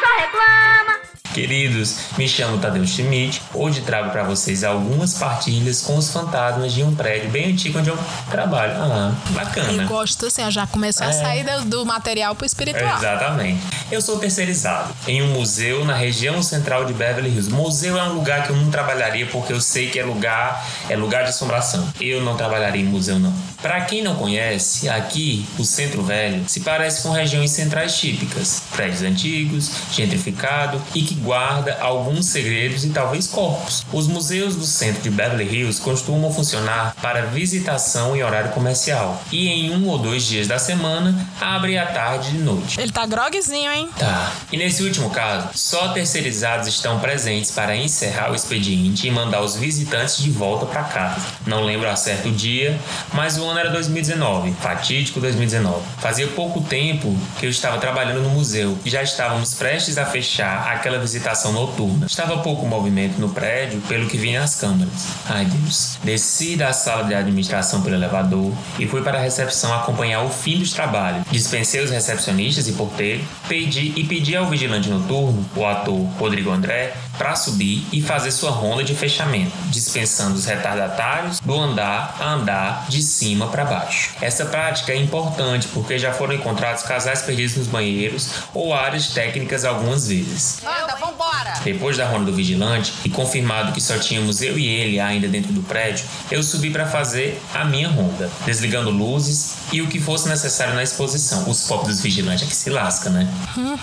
só reclama. Queridos, me chamo Tadeu Schmidt. Hoje trago para vocês algumas partilhas com os fantasmas de um prédio bem antigo onde eu trabalho. Ah, bacana. Eu gosto assim, já começou a É. sair do, do material pro espiritual. Exatamente. Eu sou terceirizado em um museu na região central de Beverly Hills. Museu é um lugar que eu não trabalharia porque eu sei que é lugar é lugar de assombração. Eu não trabalharia em museu não. Para quem não conhece, aqui o Centro Velho se parece com regiões centrais típicas, prédios antigos, gentrificado e que guarda alguns segredos e talvez corpos. Os museus do centro de Beverly Hills costumam funcionar para visitação em horário comercial e em um ou dois dias da semana abre à tarde e noite. Ele tá grogzinho, hein? Tá. E nesse último caso, só terceirizados estão presentes para encerrar o expediente e mandar os visitantes de volta para casa. Não lembro a certo o dia, mas o ano era 2019, fatídico 2019. Fazia pouco tempo que eu estava trabalhando no museu e já estávamos prestes a fechar aquela visitação noturna. Estava pouco movimento no prédio, pelo que vi nas câmeras. Ai Deus. Desci da sala de administração pelo elevador e fui para a recepção acompanhar o fim dos trabalhos. Dispensei os recepcionistas e porteiro, pedi e pedi ao vigilante noturno, o ator Rodrigo André, para subir e fazer sua ronda de fechamento, dispensando os retardatários do andar a andar de cima para baixo. Essa prática é importante porque já foram encontrados casais perdidos nos banheiros ou áreas técnicas algumas vezes. Anda, vambora! Depois da ronda do vigilante e confirmado que só tínhamos eu e ele ainda dentro do prédio, eu subi para fazer a minha ronda, desligando luzes e o que fosse necessário na exposição. Os pobres dos vigilantes é que se lasca, né?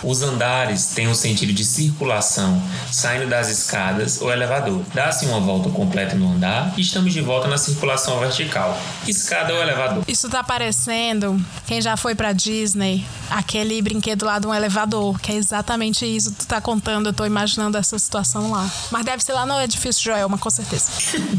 Os andares têm um sentido de circulação, saindo das escadas ou elevador. Dá-se uma volta completa no andar e estamos de volta na circulação vertical. Escada ou elevador. Isso tá parecendo, quem já foi pra Disney, aquele brinquedo lá de um elevador, que é exatamente isso que tu tá contando, eu tô imaginando essa situação lá. Mas deve ser lá no edifício Joelma, com certeza.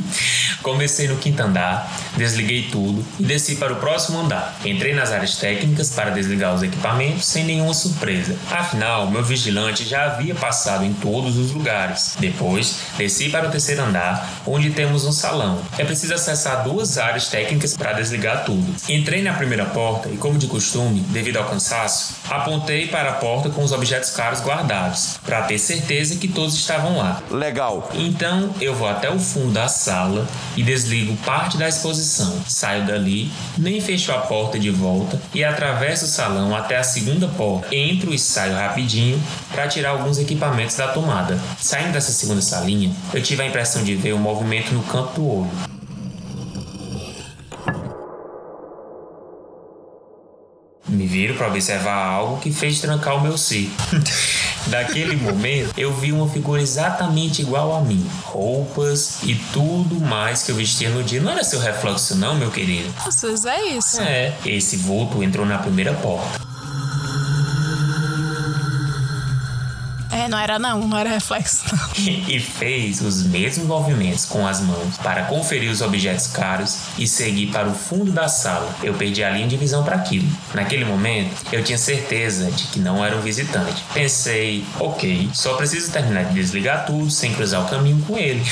Comecei no quinto andar, desliguei tudo e desci para o próximo andar. Entrei nas áreas técnicas para desligar os equipamentos sem nenhuma surpresa. Afinal, meu vigilante já havia passado em todos os lugares. Depois, desci para o terceiro andar, onde temos um salão. É preciso acessar duas áreas técnicas para desligar tudo. Entrei na primeira porta e, como de costume, devido ao cansaço, apontei para a porta com os objetos caros guardados, para ter certeza que todos estavam lá. Legal. Então eu vou até o fundo da sala e desligo parte da exposição. Saio dali, nem fecho a porta de volta e atravesso o salão até a segunda porta. Entro e saio rapidinho para tirar alguns equipamentos da tomada. Saindo dessa segunda salinha, eu tive a impressão de ver um movimento no canto do olho. Me viro para observar algo que fez trancar o meu ser. Daquele momento, eu vi uma figura exatamente igual a mim. Roupas e tudo mais que eu vestia no dia. Não era seu reflexo, não, meu querido? Vocês é isso. É, esse vulto entrou na primeira porta. É, não era não, não era reflexo. Não. e fez os mesmos movimentos com as mãos para conferir os objetos caros e seguir para o fundo da sala. Eu perdi a linha de visão para aquilo. Naquele momento, eu tinha certeza de que não era um visitante. Pensei, ok, só preciso terminar de desligar tudo sem cruzar o caminho com ele.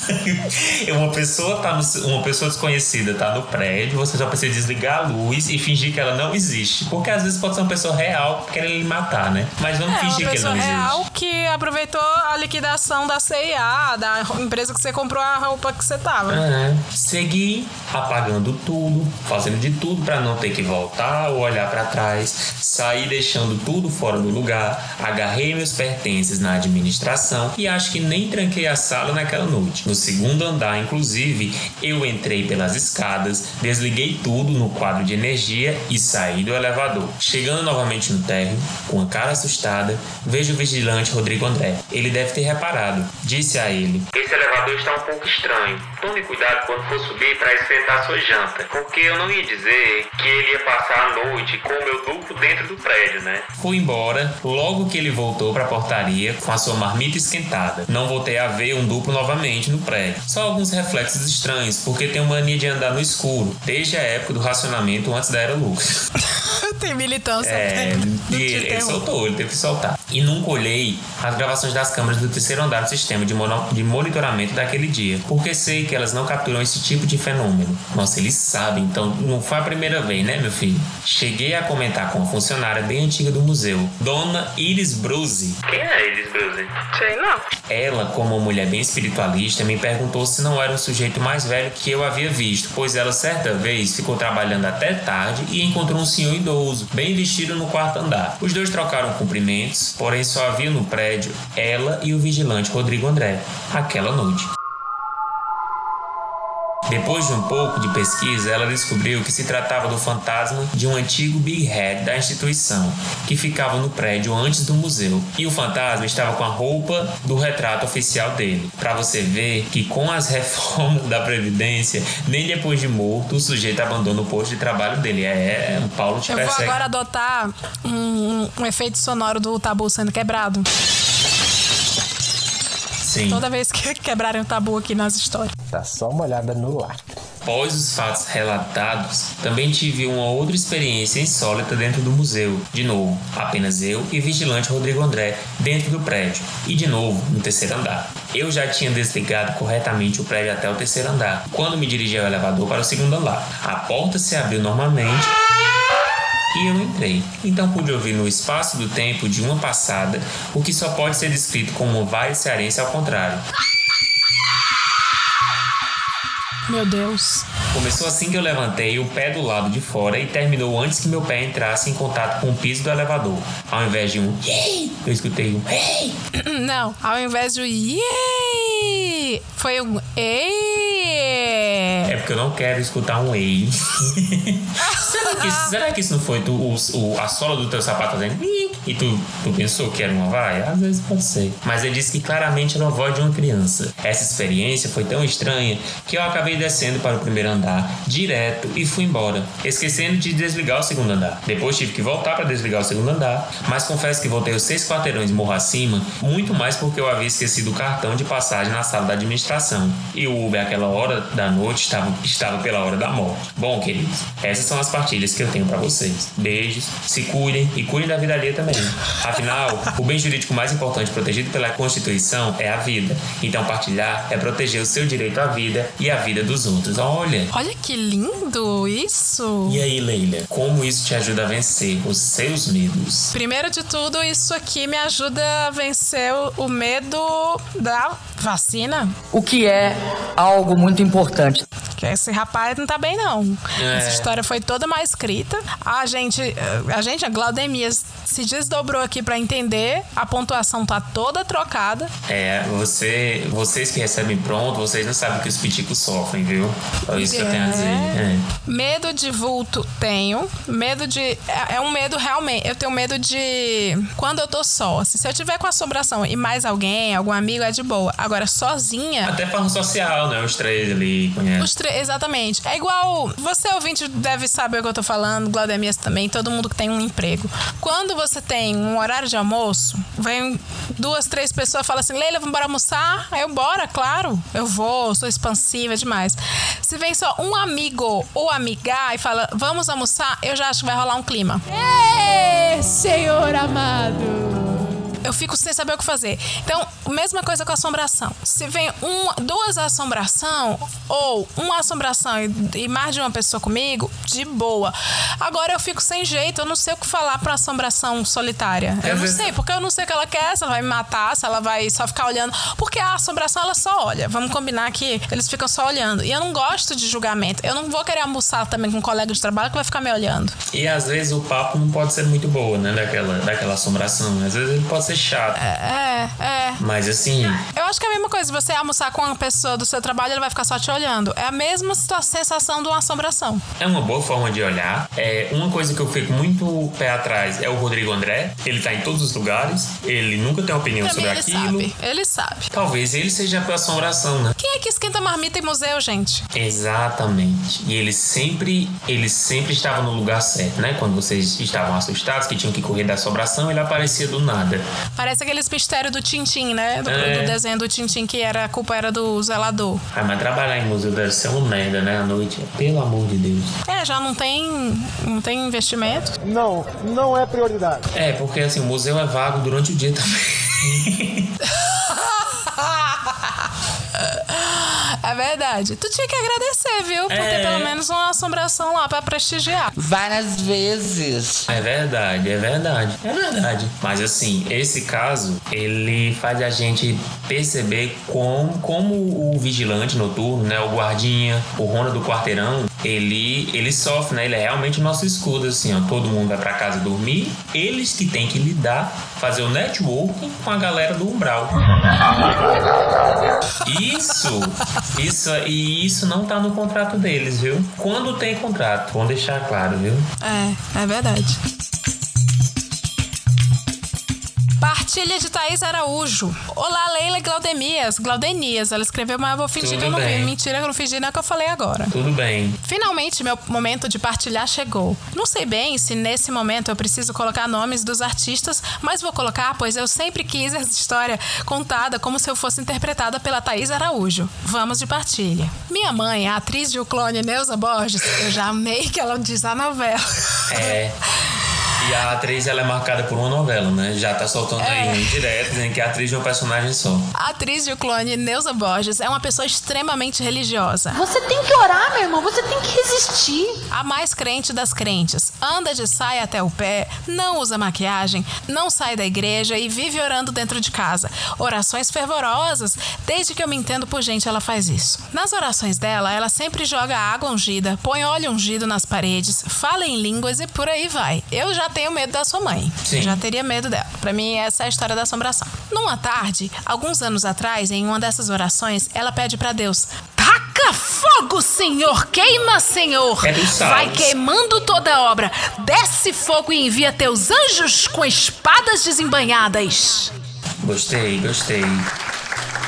uma pessoa tá no, uma pessoa desconhecida tá no prédio, você só precisa desligar a luz e fingir que ela não existe, porque às vezes pode ser uma pessoa real querendo lhe matar, né? Mas vamos É, fingir que ele não existe. Que aproveitou a liquidação da CIA, da empresa que você comprou a roupa que você tava. É. Segui apagando tudo, fazendo de tudo para não ter que voltar ou olhar para trás. Saí deixando tudo fora do lugar, agarrei meus pertences na administração e acho que nem tranquei a sala naquela noite. No segundo andar, inclusive, eu entrei pelas escadas, desliguei tudo no quadro de energia e saí do elevador. Chegando novamente no térreo, com a cara assustada, vejo o vigilante Rodrigo André. Ele deve ter reparado. Disse a ele: Esse elevador está um pouco estranho. Tome cuidado quando for subir para esquentar sua janta, porque eu não ia dizer que ele ia passar a noite com o meu duplo dentro do prédio, né? Fui embora logo que ele voltou para a portaria com a sua marmita esquentada. Não voltei a ver um duplo novamente no prédio. Só alguns reflexos estranhos, porque tenho mania de andar no escuro, desde a época do racionamento antes da era Lucas. Tem militância. É, tem- e ele, ele soltou, ele teve que soltar. E nunca olhei as gravações das câmeras do terceiro andar do sistema de, mono- de monitoramento daquele dia, porque sei que elas não capturam esse tipo de fenômeno. Nossa, eles sabem, então não foi a primeira vez, né, meu filho? Cheguei a comentar com uma funcionária bem antiga do museu, Dona Iris Bruzi. Quem é Iris Bruzi? Sei não. Ela, como uma mulher bem espiritualista, me perguntou se não era um sujeito mais velho que eu havia visto, pois ela certa vez ficou trabalhando até tarde e encontrou um senhor idoso, bem vestido no quarto andar. Os dois trocaram cumprimentos, porém só havia no prédio ela e o vigilante Rodrigo André, aquela noite. Depois de um pouco de pesquisa, ela descobriu que se tratava do fantasma de um antigo Big Head da instituição, que ficava no prédio antes do museu. E o fantasma estava com a roupa do retrato oficial dele. Pra você ver que com as reformas da Previdência, nem depois de morto, o sujeito abandona o posto de trabalho dele. É, o Paulo te Eu vou persegue. agora adotar um, um- um efeito sonoro do tabu sendo quebrado. Sim. Toda vez que quebrarem o tabu aqui nas histórias. Tá só uma olhada no lacre. Após os fatos relatados, também tive uma outra experiência insólita dentro do museu. De novo, apenas eu e vigilante Rodrigo André dentro do prédio. E de novo, no terceiro andar. Eu já tinha desligado corretamente o prédio até o terceiro andar, quando me dirigi ao elevador para o segundo andar. A porta se abriu normalmente e eu entrei. Então pude ouvir no espaço do tempo de uma passada o que só pode ser descrito como um cearense ao contrário. Meu Deus. Começou assim que eu levantei o pé do lado de fora e terminou antes que meu pé entrasse em contato com o piso do elevador. Ao invés de um Yay! eu escutei um Hey! Não, ao invés de Yay! Foi um Ei! É porque eu não quero escutar um Ei. será, que, isso não foi tu, o, o, a sola do teu sapato fazendo e tu, tu pensou que era uma vai? Às vezes pode ser. Mas ele disse que claramente era a voz de uma criança. Essa experiência foi tão estranha que eu acabei descendo para o primeiro andar direto e fui embora, esquecendo de desligar o segundo andar. Depois tive que voltar para desligar o segundo andar, mas confesso que voltei os seis quarteirões morro acima, muito mais porque eu havia esquecido o cartão de passagem na sala da administração. E o Uber, àquela hora da noite, estava, estava pela hora da morte. Bom, queridos, essas são as partilhas que eu tenho para vocês. Beijos, se cuidem e cuidem da vida alheia também. Afinal, o bem jurídico mais importante protegido pela Constituição é a vida. Então, partilhar é proteger o seu direito à vida e a vida dos outros. Olha. Olha que lindo isso. E aí, Leila, como isso te ajuda a vencer os seus medos? Primeiro de tudo, isso aqui me ajuda a vencer o medo da vacina. O que é algo muito importante. Que esse rapaz não tá bem, não. É. Essa história foi toda mal escrita. A gente, a gente, a Glaudemias, se desdobrou aqui para entender. A pontuação tá toda trocada. É, você, vocês que recebem pronto, vocês não sabem que os piticos sofrem, viu? É isso que eu tenho a dizer. É. Medo de vulto tenho. Medo de. É, é, um medo realmente. Eu tenho medo de. Quando eu tô só. Se eu tiver com assombração e mais alguém, algum amigo, é de boa. Agora, sozinha. Até forma social, né? Os três ali conhecem. Os três, exatamente. É igual. Você, ouvinte, deve saber o que eu tô falando, Glaudemias também, todo mundo que tem um emprego. Quando você tem um horário de almoço, vem duas, três pessoas falam assim: Leila, vamos embora almoçar? Aí eu, bora, claro. Eu vou, sou expansiva demais. Se vem só um amigo ou amigar e fala, vamos almoçar, eu já acho que vai rolar um clima. Ei, Senhor amado! Eu fico sem saber o que fazer. Então, mesma coisa com assombração. Se vem uma, duas assombração ou uma assombração e, e, mais de uma pessoa comigo, de boa. Agora eu fico sem jeito, eu não sei o que falar pra assombração solitária. Eu não sei, porque eu não sei o que ela quer, se ela vai me matar, se ela vai só ficar olhando. Porque a assombração, ela só olha. Vamos combinar que eles ficam só olhando. E eu não gosto de julgamento. Eu não vou querer almoçar também com um colega de trabalho que vai ficar me olhando. E às vezes o papo não pode ser muito boa, né? Daquela, daquela assombração. Às vezes ele pode ser chato. É, é. Mas assim. Eu acho que é a mesma coisa. Você almoçar com uma pessoa do seu trabalho, ele vai ficar só te olhando. É a mesma sensação de uma assombração. É uma boa forma de olhar. É uma coisa que eu fico muito pé atrás é o Rodrigo André. Ele tá em todos os lugares. Ele nunca tem opinião Também sobre ele aquilo. Sabe. Ele sabe. Talvez ele seja a assombração, né? Quem é que esquenta marmita em museu, gente? Exatamente. E ele sempre, ele sempre estava no lugar certo, né? Quando vocês estavam assustados, que tinham que correr da assombração, ele aparecia do nada. Parece aqueles mistérios do Tintim, né? Do, é. do, desenho do Tintim, que era, a culpa era do zelador. Ah, mas trabalhar em museu deve ser uma merda, né? À noite. Pelo amor de Deus. É, já não tem, não tem investimento. Não, não é prioridade. É, porque assim, o museu é vago durante o dia também. É verdade. Tu tinha que agradecer, viu? Por É. ter pelo menos uma assombração lá pra prestigiar. Várias vezes. É verdade, é verdade. É verdade. Mas assim, esse caso, ele faz a gente perceber como, como o vigilante noturno, né? O guardinha, o Rona do quarteirão, ele, ele sofre, né? Ele é realmente o nosso escudo, assim, ó. Todo mundo vai pra casa dormir, eles que têm que lidar, fazer o networking com a galera do umbral. Isso, isso, e isso não tá no contrato deles, viu? Quando tem contrato, vamos deixar claro, viu? É, é verdade. Partilha de Thaís Araújo. Olá, Leila Glaudemias. Glaudenias. Ela escreveu, mas eu vou fingir Tudo que eu não vi. Mentira eu não fingi, não é o que eu falei agora. Tudo bem. Finalmente, meu momento de partilhar chegou. Não sei bem se nesse momento eu preciso colocar nomes dos artistas, mas vou colocar, pois eu sempre quis essa história contada como se eu fosse interpretada pela Thaís Araújo. Vamos de partilha. Minha mãe, a atriz de O Clone Neuza Borges, eu já amei que ela diz a novela. É. E a atriz ela é marcada por uma novela, né? Já tá soltando É. aí direto dizendo que a atriz é um personagem só. A atriz de O Clone, Neuza Borges, é uma pessoa extremamente religiosa. Você tem que orar, meu irmão. Você tem que resistir. A mais crente das crentes. Anda de saia até o pé, não usa maquiagem, não sai da igreja e vive orando dentro de casa. Orações fervorosas. Desde que eu me entendo por gente, ela faz isso. Nas orações dela, ela sempre joga água ungida, põe óleo ungido nas paredes, fala em línguas e por aí vai. Eu já tenho medo da sua mãe. Sim. Já teria medo dela. Pra mim, essa é a história da assombração. Numa tarde, alguns anos atrás, em uma dessas orações, ela pede pra Deus: Taca fogo, Senhor! Queima, Senhor! É. Vai queimando toda a obra. Desce fogo e envia teus anjos com espadas desembanhadas. Gostei, gostei.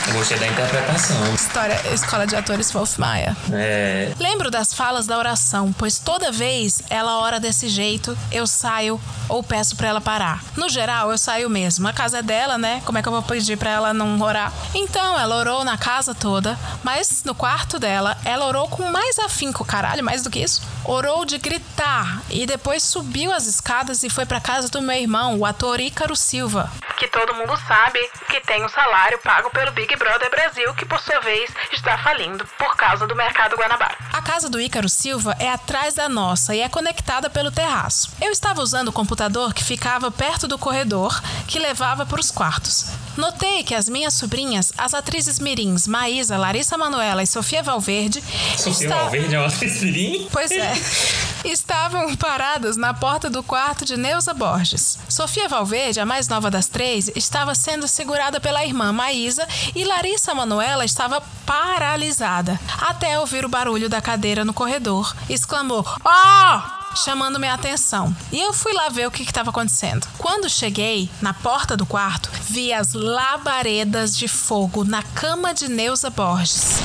Eu gostei da interpretação. História, Escola de Atores Wolf Maia. É. Lembro das falas da oração, pois toda vez ela ora desse jeito, eu saio ou peço pra ela parar. No geral, eu saio mesmo. A casa é dela, né? Como é que eu vou pedir pra ela não orar? Então, ela orou na casa toda, mas no quarto dela, ela orou com mais afinco, caralho, mais do que isso. Orou de gritar e depois subiu as escadas e foi pra casa do meu irmão, o ator Ícaro Silva. Que todo mundo sabe que tem um salário pago pelo Big Brother Brasil, que por sua vez está falindo por causa do mercado Guanabara. A casa do Ícaro Silva é atrás da nossa e é conectada pelo terraço. Eu estava usando o computador que ficava perto do corredor que levava para os quartos. Notei que as minhas sobrinhas, as atrizes mirins Maísa, Larissa Manuela e Sofia Valverde, Sofia esta- Valverde é uma atriz mirim? Pois é. Estavam paradas na porta do quarto de Neuza Borges. Sofia Valverde, a mais nova das três, estava sendo segurada pela irmã Maísa e Larissa Manuela estava paralisada. Até ouvir o barulho da cadeira no corredor. Exclamou: Ó! chamando minha atenção. E eu fui lá ver o que estava acontecendo. Quando cheguei na porta do quarto, vi as labaredas de fogo na cama de Neuza Borges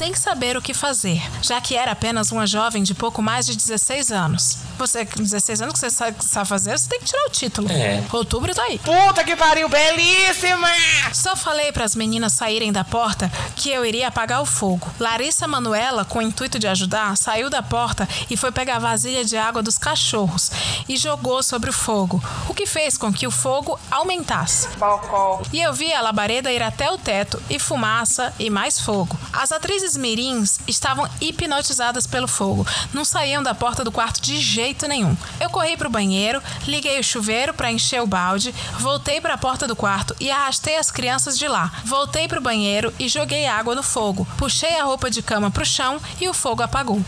sem saber o que fazer, já que era apenas uma jovem de pouco mais de 16 anos. Você, com 16 anos, que você sabe, sabe fazer, você tem que tirar o título. É. Outubro tá aí. Puta que pariu, belíssima! Só falei para as meninas saírem da porta que eu iria apagar o fogo. Larissa Manuela, com o intuito de ajudar, saiu da porta e foi pegar a vasilha de água dos cachorros e jogou sobre o fogo, o que fez com que o fogo aumentasse. E eu vi a labareda ir até o teto e fumaça e mais fogo. As atrizes mirins estavam hipnotizadas pelo fogo, não saíam da porta do quarto de jeito nenhum. Eu corri pro banheiro, liguei o chuveiro para encher o balde, voltei para a porta do quarto e arrastei as crianças de lá. Voltei pro banheiro e joguei água no fogo. Puxei a roupa de cama pro chão e o fogo apagou.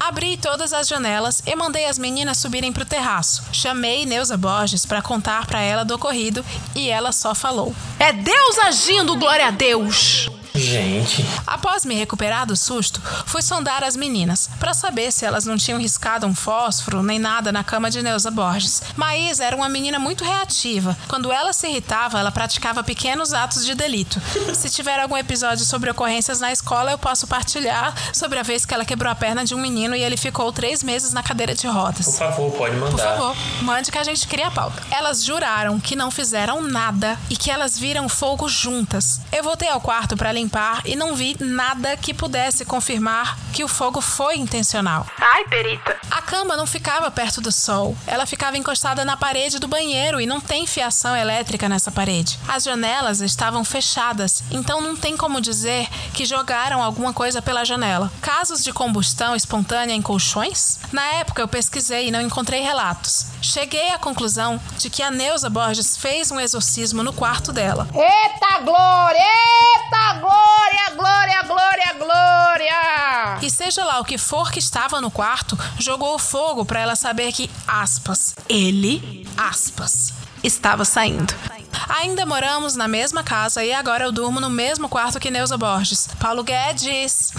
Abri todas as janelas e mandei as meninas subirem pro terraço. Chamei Neuza Borges para contar para ela do ocorrido e ela só falou: É Deus agindo, glória a Deus! Gente. Após me recuperar do susto, fui sondar as meninas para saber se elas não tinham riscado um fósforo nem nada na cama de Neuza Borges. Maísa era uma menina muito reativa. Quando ela se irritava, ela praticava pequenos atos de delito. Se tiver algum episódio sobre ocorrências na escola, eu posso partilhar sobre a vez que ela quebrou a perna de um menino e ele ficou três meses na cadeira de rodas. Por favor, pode mandar. Por favor, mande que a gente cria a pauta. Elas juraram que não fizeram nada e que elas viram fogo juntas. Eu voltei ao quarto para limpar e não vi nada que pudesse confirmar que o fogo foi intencional. Ai, perita. A cama não ficava perto do sol. Ela ficava encostada na parede do banheiro e não tem fiação elétrica nessa parede. As janelas estavam fechadas, então não tem como dizer que jogaram alguma coisa pela janela. Casos de combustão espontânea em colchões? Na época eu pesquisei e não encontrei relatos. Cheguei à conclusão de que a Neuza Borges fez um exorcismo no quarto dela. Eita glória! Eita glória! Glória, glória, glória! E seja lá o que for que estava no quarto, jogou fogo para ela saber que, aspas, ele, aspas, estava saindo. Ainda moramos na mesma casa e agora eu durmo no mesmo quarto que Neuza Borges. Paulo Guedes.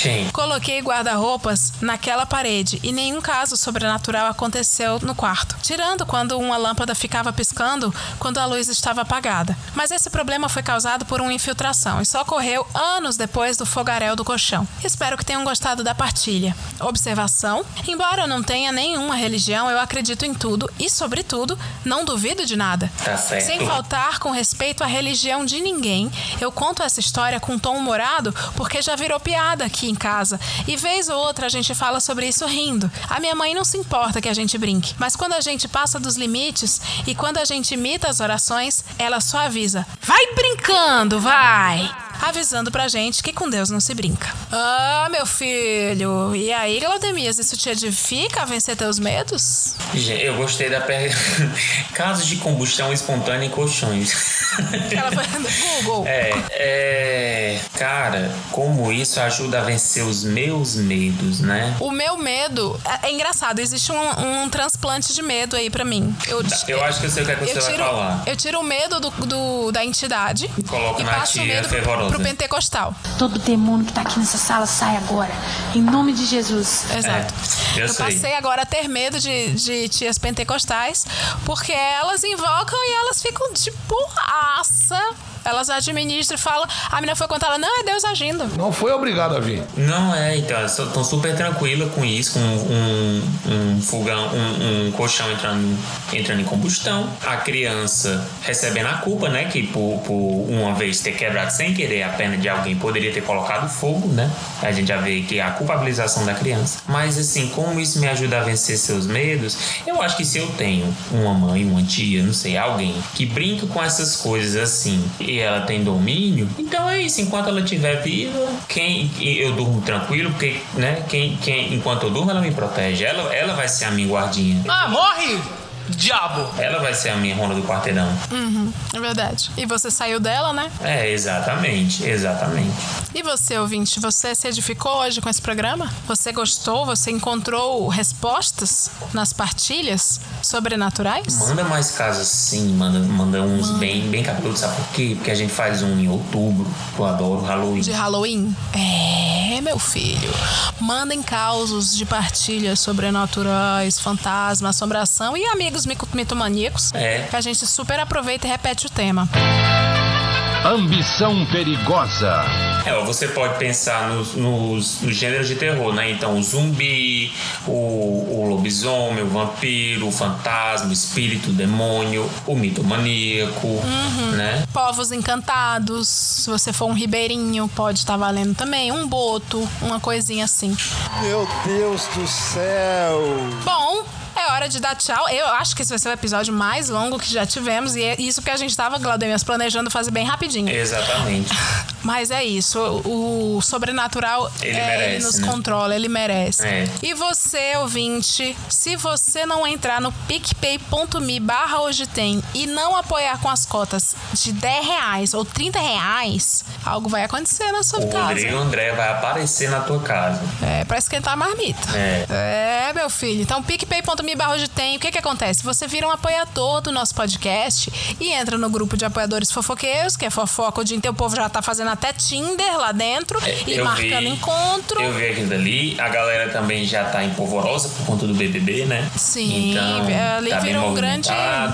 Sim. Coloquei guarda-roupas naquela parede e nenhum caso sobrenatural aconteceu no quarto. Tirando quando uma lâmpada ficava piscando quando a luz estava apagada. Mas esse problema foi causado por uma infiltração e só ocorreu anos depois do fogaréu do colchão. Espero que tenham gostado da partilha. Observação: embora eu não tenha nenhuma religião, eu acredito em tudo e, sobretudo, não duvido de nada. Tá certo. Sem faltar com respeito à religião de ninguém, eu conto essa história com um tom humorado porque já virou piada aqui em casa. E vez ou outra a gente fala sobre isso rindo. A minha mãe não se importa que a gente brinque, mas quando a gente passa dos limites e quando a gente imita as orações, ela só avisa: vai brincando, vai! Avisando pra gente que com Deus não se brinca. Ah, meu filho. E aí, Glaudemias, isso te edifica a vencer teus medos? Gente, Eu gostei da pergunta. Casos de combustão espontânea em colchões. Ela foi no Google. É, é. Cara, como isso ajuda a vencer os meus medos, né? O meu medo é, é engraçado, existe um, um transplante de medo aí pra mim. Eu, Eu acho que eu sei o que, é que você eu vai tiro, falar. eu tiro o medo do, do- da entidade Coloca e na tia fervorosa. Pro pentecostal. Todo demônio que tá aqui nessa sala sai agora. Em nome de Jesus. Exato. É, eu eu sei. passei agora a ter medo de, de tias pentecostais, porque elas invocam e elas ficam de borraça. Elas administram e falam. A menina foi contar, ela, não, é Deus agindo. Não foi obrigado a vir. Não é, então, elas estão super tranquilas com isso, com um, um fogão, um, um colchão entrando, entrando em combustão. A criança recebendo a culpa, né? Que por, por uma vez ter quebrado sem querer a perna de alguém poderia ter colocado fogo, né? A gente já vê que é a culpabilização da criança. Mas assim, como isso me ajuda a vencer seus medos, eu acho que se eu tenho uma mãe, uma tia, não sei, alguém que brinca com essas coisas assim e ela tem domínio, então é isso. Enquanto ela estiver viva, quem eu durmo tranquilo, porque, né? Quem, quem, enquanto eu durmo, ela me protege. Ela, ela vai ser a minha guardinha. Ah, morre! Diabo! Ela vai ser a minha ronda do quarteirão. Uhum, é verdade. E você saiu dela, né? É, exatamente, exatamente. E você, ouvinte, você se edificou hoje com esse programa? Você gostou? Você encontrou respostas nas partilhas sobrenaturais? Manda mais casos sim, manda, manda uns bem, bem cabeludos, sabe por quê? Porque a gente faz um em outubro. Eu adoro Halloween. De Halloween? É, meu filho. Mandem causos de partilhas sobrenaturais, fantasma, assombração e amigos mico- mitomaníacos. É. Que a gente super aproveita e repete o tema. Ambição perigosa. É, ó, você pode pensar nos, nos, nos gêneros de terror, né? Então, o zumbi, o, o lobisomem, o vampiro, o fantasma, o espírito, o demônio, o mitomaníaco, né? Povos encantados. Se você for um ribeirinho, pode estar valendo também. Um boto, uma coisinha assim. Meu Deus do céu. Bom, é hora de dar tchau. Eu acho que esse vai ser o episódio mais longo que já tivemos. E é isso que a gente tava, Glaudemias, planejando fazer bem rapidinho. Exatamente. Mas é isso. O sobrenatural Ele é, merece, ele nos né? controla, ele merece. É. E você, ouvinte, se você não entrar no picpay.me barra hoje tem e não apoiar com as cotas de 10 reais ou 30 reais, algo vai acontecer na sua O casa. Rodrigo André vai aparecer na tua casa. É, pra esquentar a marmita. É. É, meu filho. Então, picpay.me barra hoje tem. O que que acontece? Você vira um apoiador do nosso podcast e entra no grupo de apoiadores fofoqueiros, que é fofoca o dia inteiro. O povo já tá fazendo até Tinder lá dentro e É, Eu marcando vi- encontro. Eu vi aquilo dali. A galera também já tá em polvorosa por conta do BBB, né? Sim, então, ali tá virou um grande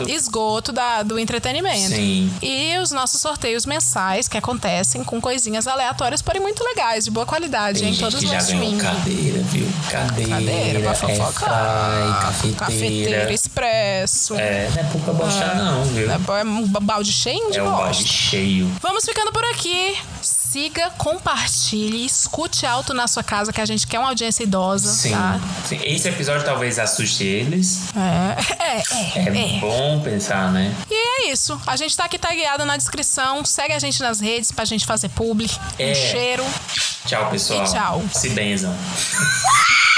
esgoto da, do entretenimento. Sim. E os nossos sorteios mensais que acontecem com coisinhas aleatórias, porém muito legais, de boa qualidade, Tem em gente todos os nossos cadeira, viu? Cadeira, Cadeira pra fofocar. airfry, cafeteira. Cafeteira, expresso. É, não é pouca bosta Ah, não, viu? É um balde cheio de É o bosta. balde cheio. Vamos ficando por aqui. Siga, compartilhe, escute alto na sua casa, que a gente quer uma audiência idosa, Sim, tá? sim. Esse episódio talvez assuste eles. É, é, É, é, é. bom pensar, né? E é isso. A gente tá aqui tagueado na descrição. Segue a gente nas redes pra gente fazer publi. É. Um cheiro. Tchau, pessoal. E tchau. Se benzam.